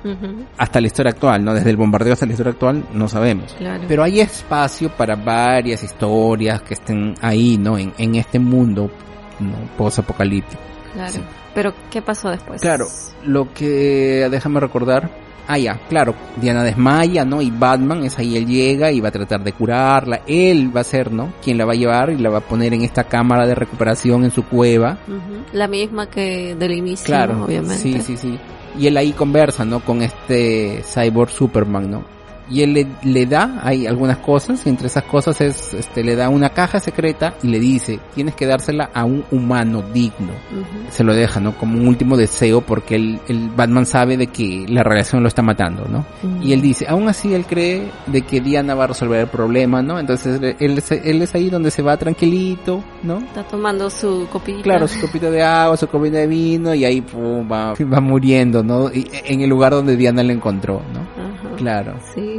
Hasta la historia actual, ¿no? Desde el bombardeo hasta la historia actual no sabemos. Pero hay espacio para varias historias que estén ahí, ¿no? En, en este mundo, ¿no? Post-apocalíptico. Claro. Pero, ¿qué pasó después? Claro, lo que, déjame recordar, Ah, ya, claro, Diana desmaya, ¿no? Y Batman es ahí, él llega y va a tratar de curarla. Él va a ser, ¿no? Quien la va a llevar y la va a poner en esta cámara de recuperación en su cueva. La misma que del inicio, claro, obviamente. Sí, sí, sí. Y él ahí conversa, ¿no? Con este cyborg Superman, ¿no? Y él le, le, da hay algunas cosas y entre esas cosas es este le da una caja secreta y le dice tienes que dársela a un humano digno se lo deja no como un último deseo porque el, el Batman sabe de que la relación lo está matando no y él dice aún así él cree de que Diana va a resolver el problema no entonces él, él es ahí donde se va tranquilito no está tomando su copita. Claro su copita de agua su copita de vino y ahí pum, va, va muriendo no y, en el lugar donde Diana le encontró no Claro. Sí.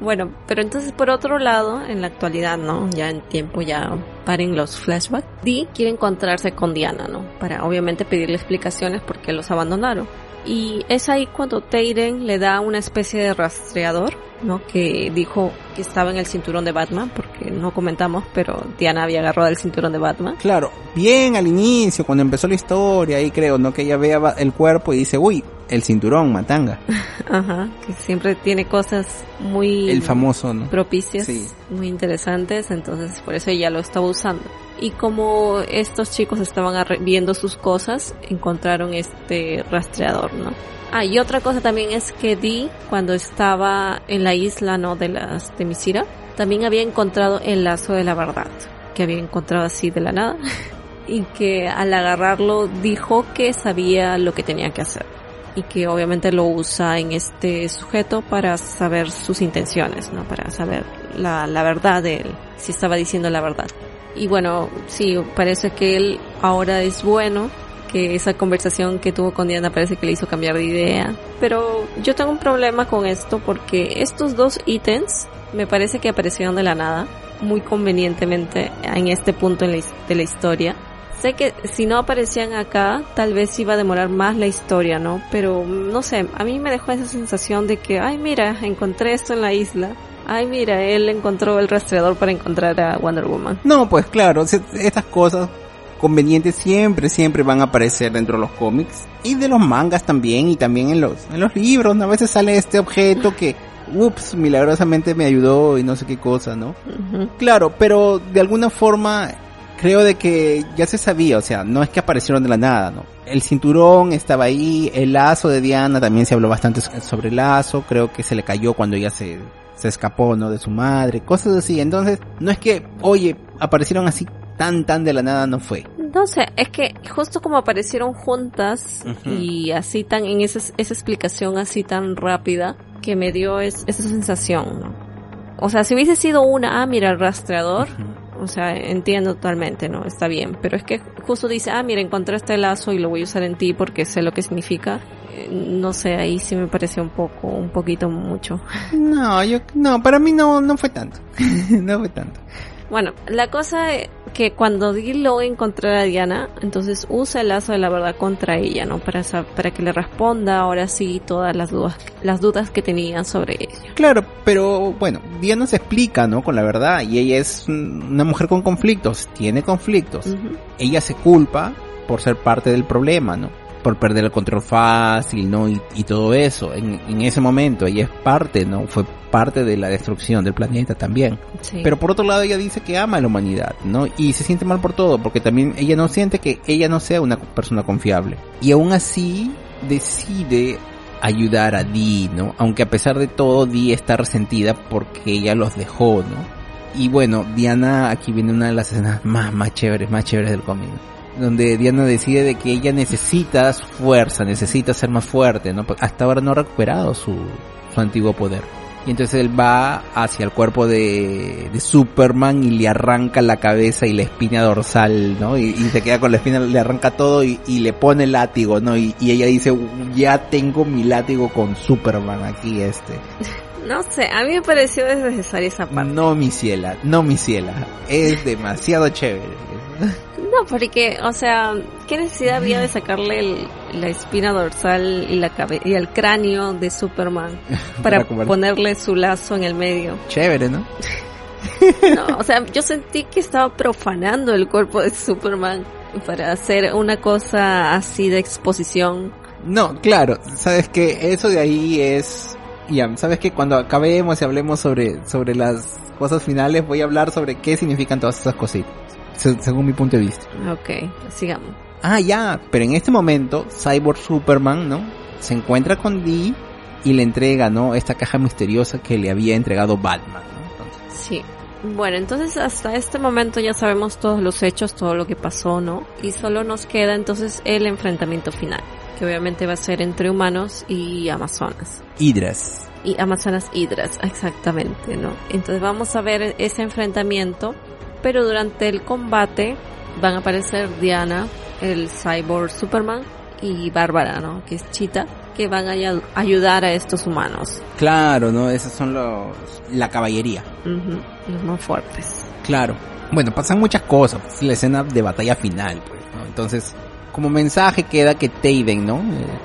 Bueno, pero entonces por otro lado, en la actualidad, ¿no? Ya en tiempo ya paren los flashbacks. Dee quiere encontrarse con Diana, ¿no? Para obviamente pedirle explicaciones por qué los abandonaron. Y es ahí cuando Tayden le da una especie de rastreador, ¿no? Que dijo que estaba en el cinturón de Batman, porque no comentamos, pero Diana había agarrado el cinturón de Batman. Claro, bien al inicio, cuando empezó la historia, ahí creo, ¿no? Que ella vea el cuerpo y dice, uy, el cinturón, matanga. Ajá, que siempre tiene cosas muy... El famoso, ¿no? Propicias, muy interesantes, entonces por eso ella lo estaba usando. Y como estos chicos estaban viendo sus cosas, encontraron este rastreador, ¿no? Ah, y otra cosa también es que Dee, cuando estaba en la isla, ¿no? De las de Misira, también había encontrado el lazo de la verdad, que había encontrado así de la nada. y que al agarrarlo dijo que sabía lo que tenía que hacer y que obviamente lo usa en este sujeto para saber sus intenciones, ¿no? Para saber la, la verdad de él, si estaba diciendo la verdad. Y bueno, sí, parece que él ahora es bueno, que esa conversación que tuvo con Diana parece que le hizo cambiar de idea. Pero yo tengo un problema con esto porque estos dos ítems me parece que aparecieron de la nada, muy convenientemente en este punto de la historia Sé que si no aparecían acá, tal vez iba a demorar más la historia, ¿no? Pero no sé, a mí me dejó esa sensación de que, ay, mira, encontré esto en la isla. Ay, mira, él encontró el rastreador para encontrar a Wonder Woman. No, pues claro, estas cosas convenientes siempre, siempre van a aparecer dentro de los cómics y de los mangas también y también en los, en los libros, ¿no? A veces sale este objeto que, ups, milagrosamente me ayudó y no sé qué cosa, ¿no? Claro, pero de alguna forma creo de que ya se sabía, o sea, no es que aparecieron de la nada, ¿no? El cinturón estaba ahí, el lazo de Diana también se habló bastante sobre el lazo, creo que se le cayó cuando ella se, se escapó, ¿no? De su madre, cosas así. Entonces, no es que, oye, aparecieron así tan tan de la nada, no fue. No sé, es que justo como aparecieron juntas y así tan en esa, esa explicación así tan rápida que me dio esa sensación, ¿no? O sea, si hubiese sido una, ah, mira el rastreador, o sea, entiendo totalmente, ¿no? Está bien, pero es que justo dice, ah, mira, encontré este lazo y lo voy a usar en ti porque sé lo que significa. Eh, no sé, ahí sí me pareció un poco, un poquito mucho. No, yo, no, para mí no, no fue tanto. no fue tanto. Bueno, la cosa es que cuando Dil logra encontrar a Diana, entonces usa el lazo de la verdad contra ella, ¿no? Para, para que le responda ahora sí todas las dudas, las dudas que tenía sobre ella. Claro, pero bueno, Diana se explica, ¿no? Con la verdad, y ella es una mujer con conflictos, tiene conflictos. Ella se culpa por ser parte del problema, ¿no? Por perder el control fácil, ¿no? Y, y todo eso. En, en, ese momento ella es parte, ¿no? Fue parte de la destrucción del planeta también. Sí. Pero por otro lado ella dice que ama a la humanidad, ¿no? Y se siente mal por todo, porque también ella no siente que ella no sea una persona confiable. Y aún así decide ayudar a Dee, ¿no? Aunque a pesar de todo Dee está resentida porque ella los dejó, ¿no? Y bueno, Diana, aquí viene una de las escenas más, más chéveres, más chéveres del cómic donde Diana decide de que ella necesita fuerza, necesita ser más fuerte, ¿no? Hasta ahora no ha recuperado su, su antiguo poder. Y entonces él va hacia el cuerpo de, Superman y le arranca la cabeza y la espina dorsal, ¿no? Y, se queda con la espina, le arranca todo y, le pone el látigo, ¿no? Y, ella dice, ya tengo mi látigo con Superman aquí, este. No sé, a mí me pareció desnecesaria esa parte. No, mi ciela, no, mi ciela. Es demasiado chévere. No, porque, o sea, ¿qué necesidad había de sacarle el, la espina dorsal y, la y el cráneo de Superman para, para ponerle su lazo en el medio? Chévere, ¿no? no, o sea, yo sentí que estaba profanando el cuerpo de Superman para hacer una cosa así de exposición. No, claro, sabes que eso de ahí es ya, sabes que cuando acabemos y hablemos sobre, sobre las cosas finales, voy a hablar sobre qué significan todas esas cositas, según mi punto de vista. Ok, sigamos. Ah, ya, pero en este momento, Cyborg Superman, ¿no? Se encuentra con Dee y le entrega, ¿no? Esta caja misteriosa que le había entregado Batman, ¿no? Entonces... Sí. Bueno, entonces hasta este momento ya sabemos todos los hechos, todo lo que pasó, ¿no? Y solo nos queda entonces el enfrentamiento final que obviamente va a ser entre humanos y amazonas. Hidras. Y amazonas hidras, exactamente, ¿no? Entonces vamos a ver ese enfrentamiento, pero durante el combate van a aparecer Diana, el cyborg Superman y Bárbara, ¿no? Que es Chita, que van a ayudar a estos humanos. Claro, ¿no? Esos son los... la caballería. Uh -huh, los más fuertes. Claro. Bueno, pasan muchas cosas. Es la escena de batalla final, pues, ¿no? Entonces, como mensaje queda que Taven, ¿no?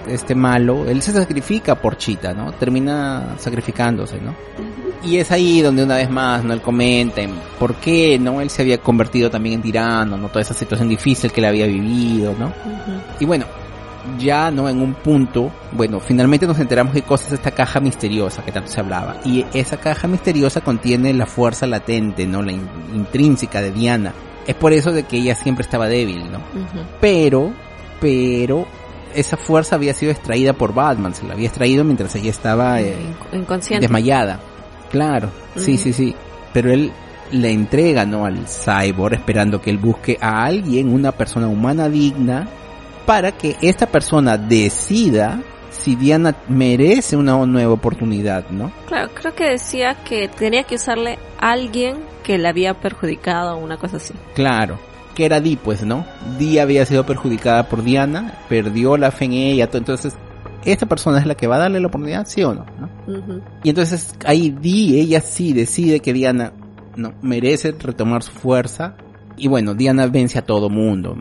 Este malo, él se sacrifica por Chita, ¿no? Termina sacrificándose, ¿no? Y es ahí donde una vez más, ¿no? Él comenta por qué, ¿no? Él se había convertido también en tirano, ¿no? Toda esa situación difícil que él había vivido, ¿no? Y bueno, ya, ¿no? En un punto, bueno, finalmente nos enteramos de cosas de esta caja misteriosa que tanto se hablaba. Y esa caja misteriosa contiene la fuerza latente, ¿no? La in intrínseca de Diana es por eso de que ella siempre estaba débil, ¿no? Uh -huh. Pero, pero, esa fuerza había sido extraída por Batman, se la había extraído mientras ella estaba eh, inconsciente. desmayada. Claro, uh -huh. sí, sí, sí. Pero él le entrega, ¿no? Al cyborg esperando que él busque a alguien, una persona humana digna, para que esta persona decida si Diana merece una nueva oportunidad, ¿no? Claro, creo que decía que tenía que usarle a alguien que le había perjudicado o una cosa así. Claro, que era Di, pues, ¿no? Di había sido perjudicada por Diana, perdió la fe en ella, entonces esta persona es la que va a darle la oportunidad, sí o no, ¿no? Uh -huh. Y entonces ahí Di, ella sí decide que Diana no merece retomar su fuerza y bueno, Diana vence a todo mundo,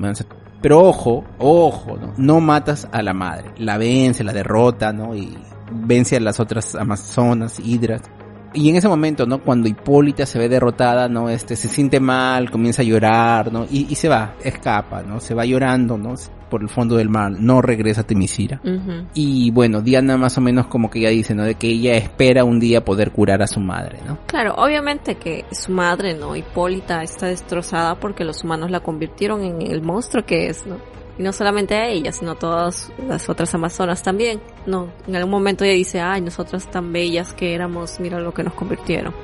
pero ojo, ojo, ¿no? no matas a la madre, la vence, la derrota, ¿no? Y vence a las otras amazonas, hidras. Y en ese momento, ¿no? Cuando Hipólita se ve derrotada, ¿no? Este, se siente mal, comienza a llorar, ¿no? Y, y se va, escapa, ¿no? Se va llorando, ¿no? Por el fondo del mar, no regresa a Temisira. Uh -huh. Y bueno, Diana más o menos como que ya dice, ¿no? De que ella espera un día poder curar a su madre, ¿no? Claro, obviamente que su madre, ¿no? Hipólita está destrozada porque los humanos la convirtieron en el monstruo que es, ¿no? Y no solamente a ella, sino a todas las otras amazonas también. No, en algún momento ella dice, ay, nosotras tan bellas que éramos, mira lo que nos convirtieron.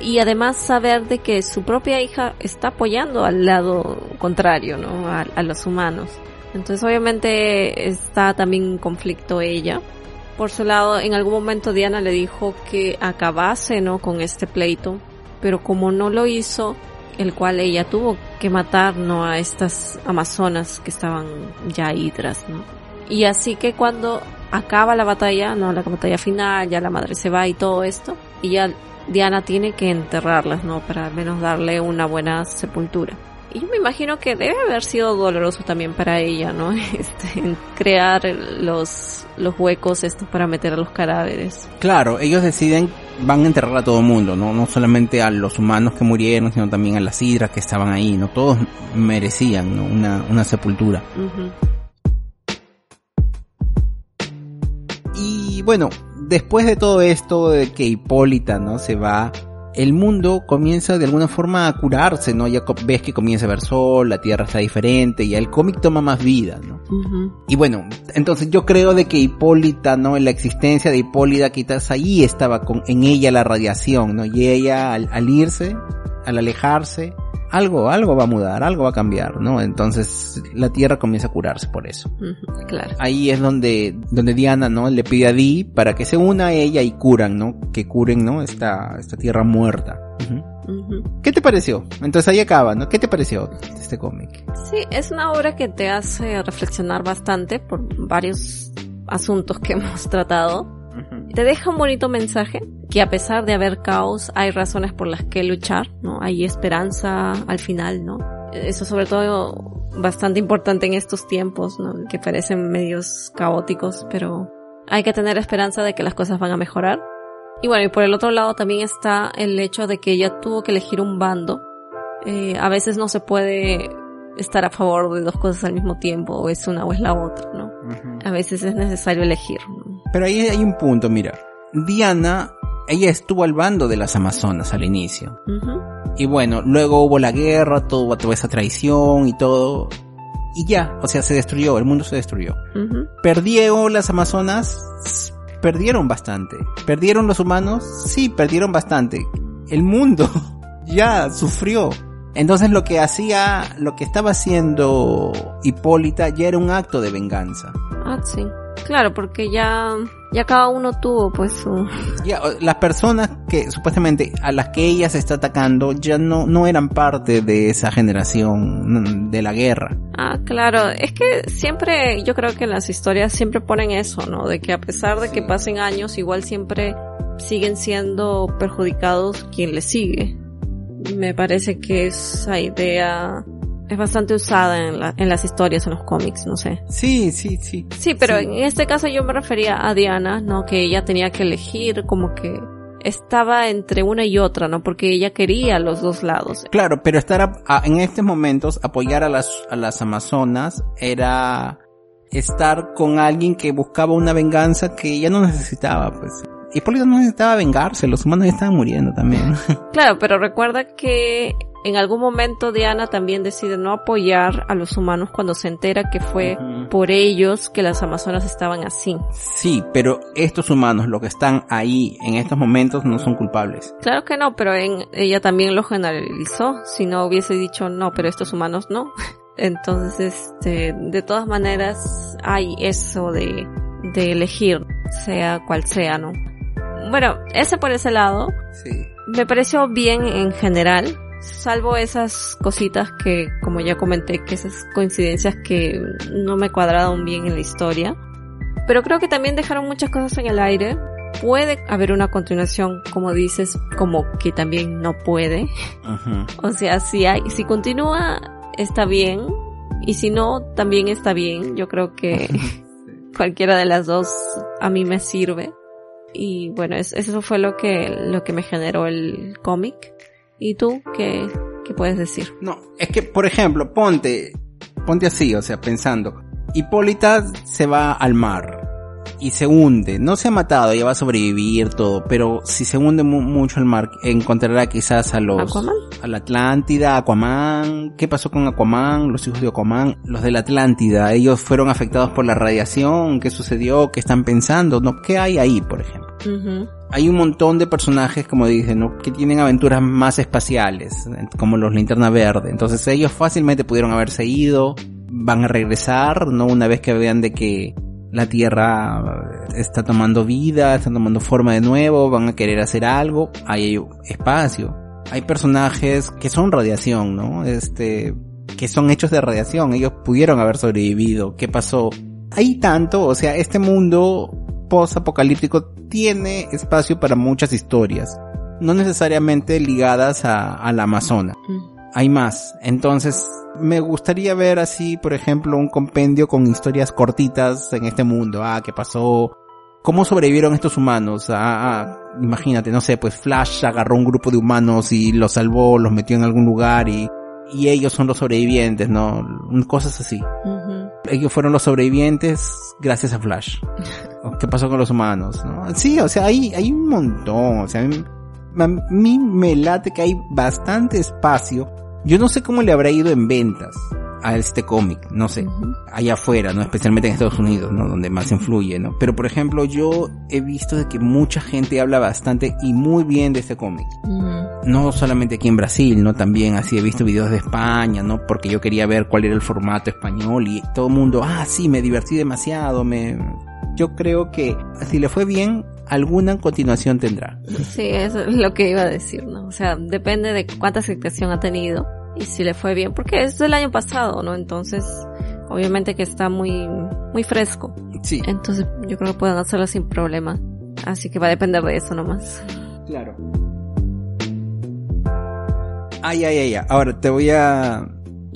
Y además saber de que su propia hija está apoyando al lado contrario, ¿no? A, a los humanos. Entonces obviamente está también en conflicto ella. Por su lado, en algún momento Diana le dijo que acabase, ¿no? Con este pleito. Pero como no lo hizo, el cual ella tuvo que matar, ¿no? A estas amazonas que estaban ya hidras, ¿no? Y así que cuando acaba la batalla, ¿no? La batalla final, ya la madre se va y todo esto, y ya Diana tiene que enterrarlas, ¿no? Para al menos darle una buena sepultura. Y yo me imagino que debe haber sido doloroso también para ella, ¿no? Este, crear los, los huecos estos para meter a los cadáveres. Claro, ellos deciden, van a enterrar a todo el mundo, ¿no? No solamente a los humanos que murieron, sino también a las hidras que estaban ahí, ¿no? Todos merecían, ¿no? Una, una sepultura. Y bueno, después de todo esto de que Hipólita, ¿no? Se va, el mundo comienza de alguna forma a curarse, ¿no? Ya ves que comienza a ver sol, la tierra está diferente, y el cómic toma más vida, ¿no? Y bueno, entonces yo creo de que Hipólita, ¿no? En la existencia de Hipólita quizás ahí estaba con, en ella la radiación, ¿no? Y ella al, al irse, al alejarse, algo, algo va a mudar, algo va a cambiar, ¿no? Entonces la tierra comienza a curarse por eso. Claro. Ahí es donde, donde Diana, ¿no? Le pide a Dee para que se una a ella y curan, ¿no? Que curen, ¿no? Esta, esta tierra muerta. ¿Qué te pareció? Entonces ahí acaba, ¿no? ¿Qué te pareció este cómic? Sí, es una obra que te hace reflexionar bastante por varios asuntos que hemos tratado. Te deja un bonito mensaje que a pesar de haber caos hay razones por las que luchar, ¿no? Hay esperanza al final, ¿no? Eso sobre todo bastante importante en estos tiempos, ¿no? Que parecen medios caóticos, pero hay que tener esperanza de que las cosas van a mejorar. Y bueno, y por el otro lado también está el hecho de que ella tuvo que elegir un bando. Eh, a veces no se puede estar a favor de dos cosas al mismo tiempo, o es una o es la otra, ¿no? A veces es necesario elegir. ¿no? Pero ahí hay un punto, mira. Diana, ella estuvo al bando de las Amazonas al inicio. Y bueno, luego hubo la guerra, todo, toda esa traición y todo. Y ya, o sea, se destruyó, el mundo se destruyó. ¿Perdieron las Amazonas? Perdieron bastante. ¿Perdieron los humanos? Sí, perdieron bastante. El mundo ya sufrió. Entonces lo que hacía, lo que estaba haciendo Hipólita ya era un acto de venganza. Ah, sí. Claro, porque ya, ya cada uno tuvo pues su... Ya, las personas que supuestamente a las que ella se está atacando ya no, no eran parte de esa generación mm, de la guerra. Ah, claro. Es que siempre, yo creo que en las historias siempre ponen eso, ¿no? De que a pesar de que pasen años, igual siempre siguen siendo perjudicados quien les sigue. Me parece que esa idea es bastante usada en, la- en las historias, en los cómics, no sé. Sí, sí, sí. Sí, pero Sí. en este caso yo me refería a Diana, ¿no? Que ella tenía que elegir como que estaba entre una y otra, ¿no? Porque ella quería los dos lados. Claro, pero estar a- a- en estos momentos apoyar a las a las amazonas era estar con alguien que buscaba una venganza que ella no necesitaba, pues. Hipólito no necesitaba vengarse, los humanos ya estaban muriendo también. Claro, pero recuerda que en algún momento Diana también decide no apoyar a los humanos cuando se entera que fue por ellos que las amazonas estaban así. sí, pero estos humanos, los que están ahí en estos momentos, no son culpables. Claro que no, pero en, ella también lo generalizó. Si no hubiese dicho no, pero estos humanos no. Entonces, este, de todas maneras, hay eso de, de elegir, sea cual sea, ¿no? Bueno, ese por ese lado, Sí. me pareció bien en general, salvo esas cositas que, como ya comenté, que esas coincidencias que no me cuadraron bien en la historia. Pero creo que también dejaron muchas cosas en el aire. Puede haber una continuación, como dices, como que también no puede. O sea, si hay, si continúa, está bien. Y si no, también está bien. Yo creo que cualquiera de las dos a mí me sirve. Y bueno, es- eso fue lo que, lo que me generó el cómic. ¿Y tú qué, qué puedes decir? No, es que, por ejemplo, ponte, ponte así, o sea, pensando. Hipólita se va al mar. Y se hunde. No se ha matado, ya va a sobrevivir todo, pero si se hunde mucho el mar, encontrará quizás a los... ¿Aquaman? A la Atlántida, Aquaman. ¿Qué pasó con Aquaman? Los hijos de Aquaman. Los de la Atlántida, ellos fueron afectados por la radiación. ¿Qué sucedió? ¿Qué están pensando? ¿No? ¿Qué hay ahí, por ejemplo? Hay un montón de personajes, como dije, ¿no? Que tienen aventuras más espaciales, como los Linterna Verde. Entonces ellos fácilmente pudieron haberse ido, van a regresar, ¿no? Una vez que vean de que la Tierra está tomando vida, está tomando forma de nuevo, van a querer hacer algo, hay espacio. Hay personajes que son radiación, ¿no? Este, que son hechos de radiación, ellos pudieron haber sobrevivido, ¿qué pasó? Hay tanto, o sea, este mundo post-apocalíptico tiene espacio para muchas historias, no necesariamente ligadas a, a la Amazona. Hay más, entonces me gustaría ver así, por ejemplo, un compendio con historias cortitas en este mundo. Ah, ¿qué pasó? ¿Cómo sobrevivieron estos humanos? Ah, ah, imagínate, no sé, pues Flash agarró un grupo de humanos y los salvó, los metió en algún lugar y, y ellos son los sobrevivientes, ¿no? Cosas así. Ellos fueron los sobrevivientes gracias a Flash. ¿Qué pasó con los humanos? ¿no? Sí, o sea, hay, hay un montón. O sea, a mí me late que hay bastante espacio yo no sé cómo le habrá ido en ventas a este cómic, no sé, allá afuera, ¿no? Especialmente en Estados Unidos, ¿no? Donde más influye, ¿no? Pero por ejemplo, yo he visto de que mucha gente habla bastante y muy bien de este cómic. No solamente aquí en Brasil, ¿no? También así he visto videos de España, ¿no? Porque yo quería ver cuál era el formato español y todo el mundo, ah, sí, me divertí demasiado, me... Yo creo que si le fue bien, alguna continuación tendrá. Sí, eso es lo que iba a decir, ¿no? O sea, depende de cuánta aceptación ha tenido y si le fue bien, porque es del año pasado, ¿no? Entonces, obviamente que está muy, muy fresco. Sí. Entonces, yo creo que pueden hacerlo sin problema. Así que va a depender de eso nomás. Claro. Ay, ay, ay, ahora te voy a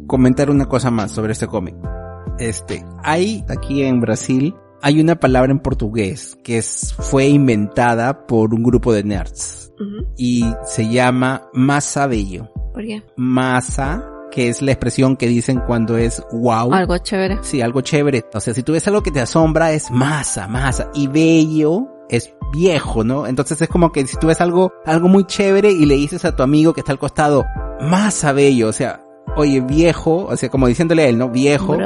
comentar una cosa más sobre este cómic. Este, hay aquí en Brasil hay una palabra en portugués que es, fue inventada por un grupo de nerds y se llama masa bello. ¿Por qué? Masa que es la expresión que dicen cuando es wow. Algo chévere. Sí, algo chévere. O sea, si tú ves algo que te asombra es masa, masa. Y bello es viejo, ¿no? Entonces es como que si tú ves algo, algo muy chévere y le dices a tu amigo que está al costado, masa bello, o sea, oye, viejo, o sea, como diciéndole a él, ¿no? Viejo.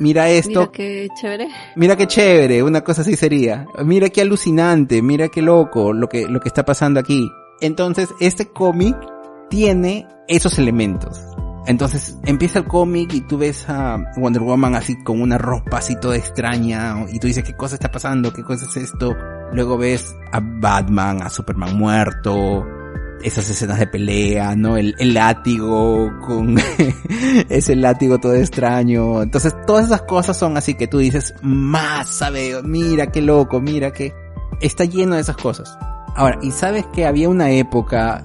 mira esto. Mira qué chévere. Mira qué chévere, una cosa así sería. Mira qué alucinante, mira qué loco lo que, lo que está pasando aquí. Entonces, este cómic tiene esos elementos. Entonces empieza el cómic y tú ves a Wonder Woman así con una ropa así toda extraña y tú dices qué cosa está pasando, qué cosa es esto. Luego ves a Batman, a Superman muerto, esas escenas de pelea, ¿no? El, el látigo con ese látigo todo extraño. Entonces todas esas cosas son así que tú dices, más sabe, mira qué loco, mira que está lleno de esas cosas. Ahora, y sabes que había una época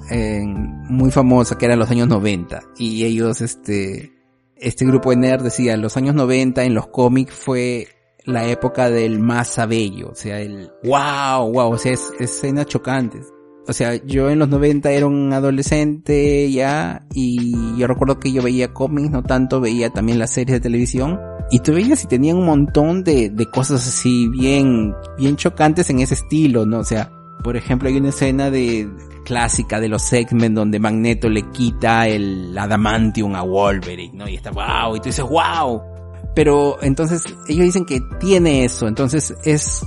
muy famosa que era los años 90 y ellos, este, este grupo de nerd decía, los años 90 en los cómics fue la época del más bello, o sea, el wow, wow, o sea, es, escenas chocantes o sea, yo en los 90 era un adolescente ya y yo recuerdo que yo veía cómics, no tanto, veía también las series de televisión y tú veías y tenían un montón de, de cosas así bien, bien chocantes en ese estilo, ¿no? O sea, por ejemplo, hay una escena de clásica de los X-Men donde Magneto le quita el adamantium a Wolverine, ¿no? Y está wow, y tú dices wow. Pero entonces ellos dicen que tiene eso, entonces es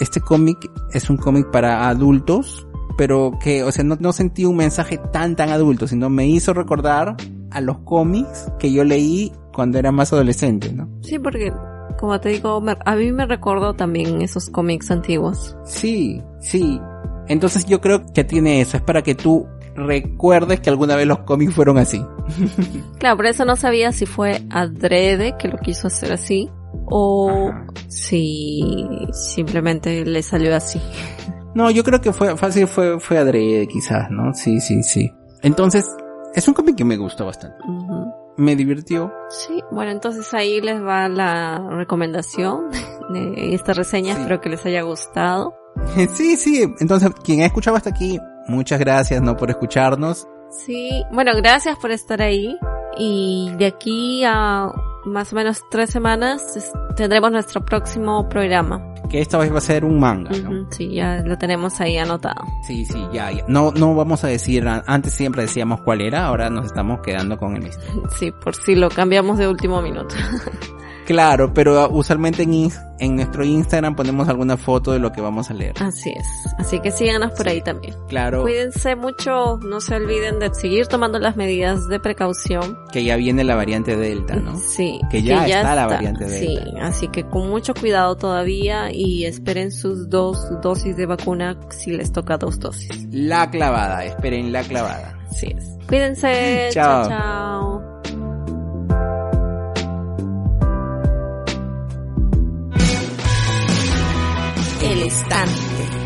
este cómic es un cómic para adultos pero que, o sea, no, no sentí un mensaje tan, tan adulto, sino me hizo recordar a los cómics que yo leí cuando era más adolescente, ¿no? Sí, porque, como te digo, a mí me recordó también esos cómics antiguos. Sí, sí. Entonces yo creo que tiene eso, es para que tú recuerdes que alguna vez los cómics fueron así. claro, por eso no sabía si fue adrede que lo quiso hacer así o si simplemente le salió así. No, yo creo que fue fácil, fue, fue adrede quizás, ¿no? Sí, sí, sí. Entonces, es un cómic que me gustó bastante. Me divirtió. Sí, bueno, entonces ahí les va la recomendación de esta reseña. Espero que les haya gustado. Sí, sí. Entonces, quien ha escuchado hasta aquí, muchas gracias, ¿no? Por escucharnos. Sí, bueno, gracias por estar ahí. Y de aquí a más o menos tres semanas tendremos nuestro próximo programa. Que esta vez va a ser un manga, ¿no? sí, ya lo tenemos ahí anotado. Sí, sí, ya, ya. No, no vamos a decir, antes siempre decíamos cuál era, ahora nos estamos quedando con el mismo. Sí, por si lo cambiamos de último minuto. Claro, pero usualmente en, en nuestro Instagram ponemos alguna foto de lo que vamos a leer. Así es. Así que síganos por ahí también. Claro. Cuídense mucho, no se olviden de seguir tomando las medidas de precaución. Que ya viene la variante Delta, ¿no? Sí. Que ya, está, la variante Delta. Sí, así que con mucho cuidado todavía y esperen sus dos dosis de vacuna si les toca dos dosis. La clavada, esperen la clavada. Así es. Cuídense. chao. chao. El estante.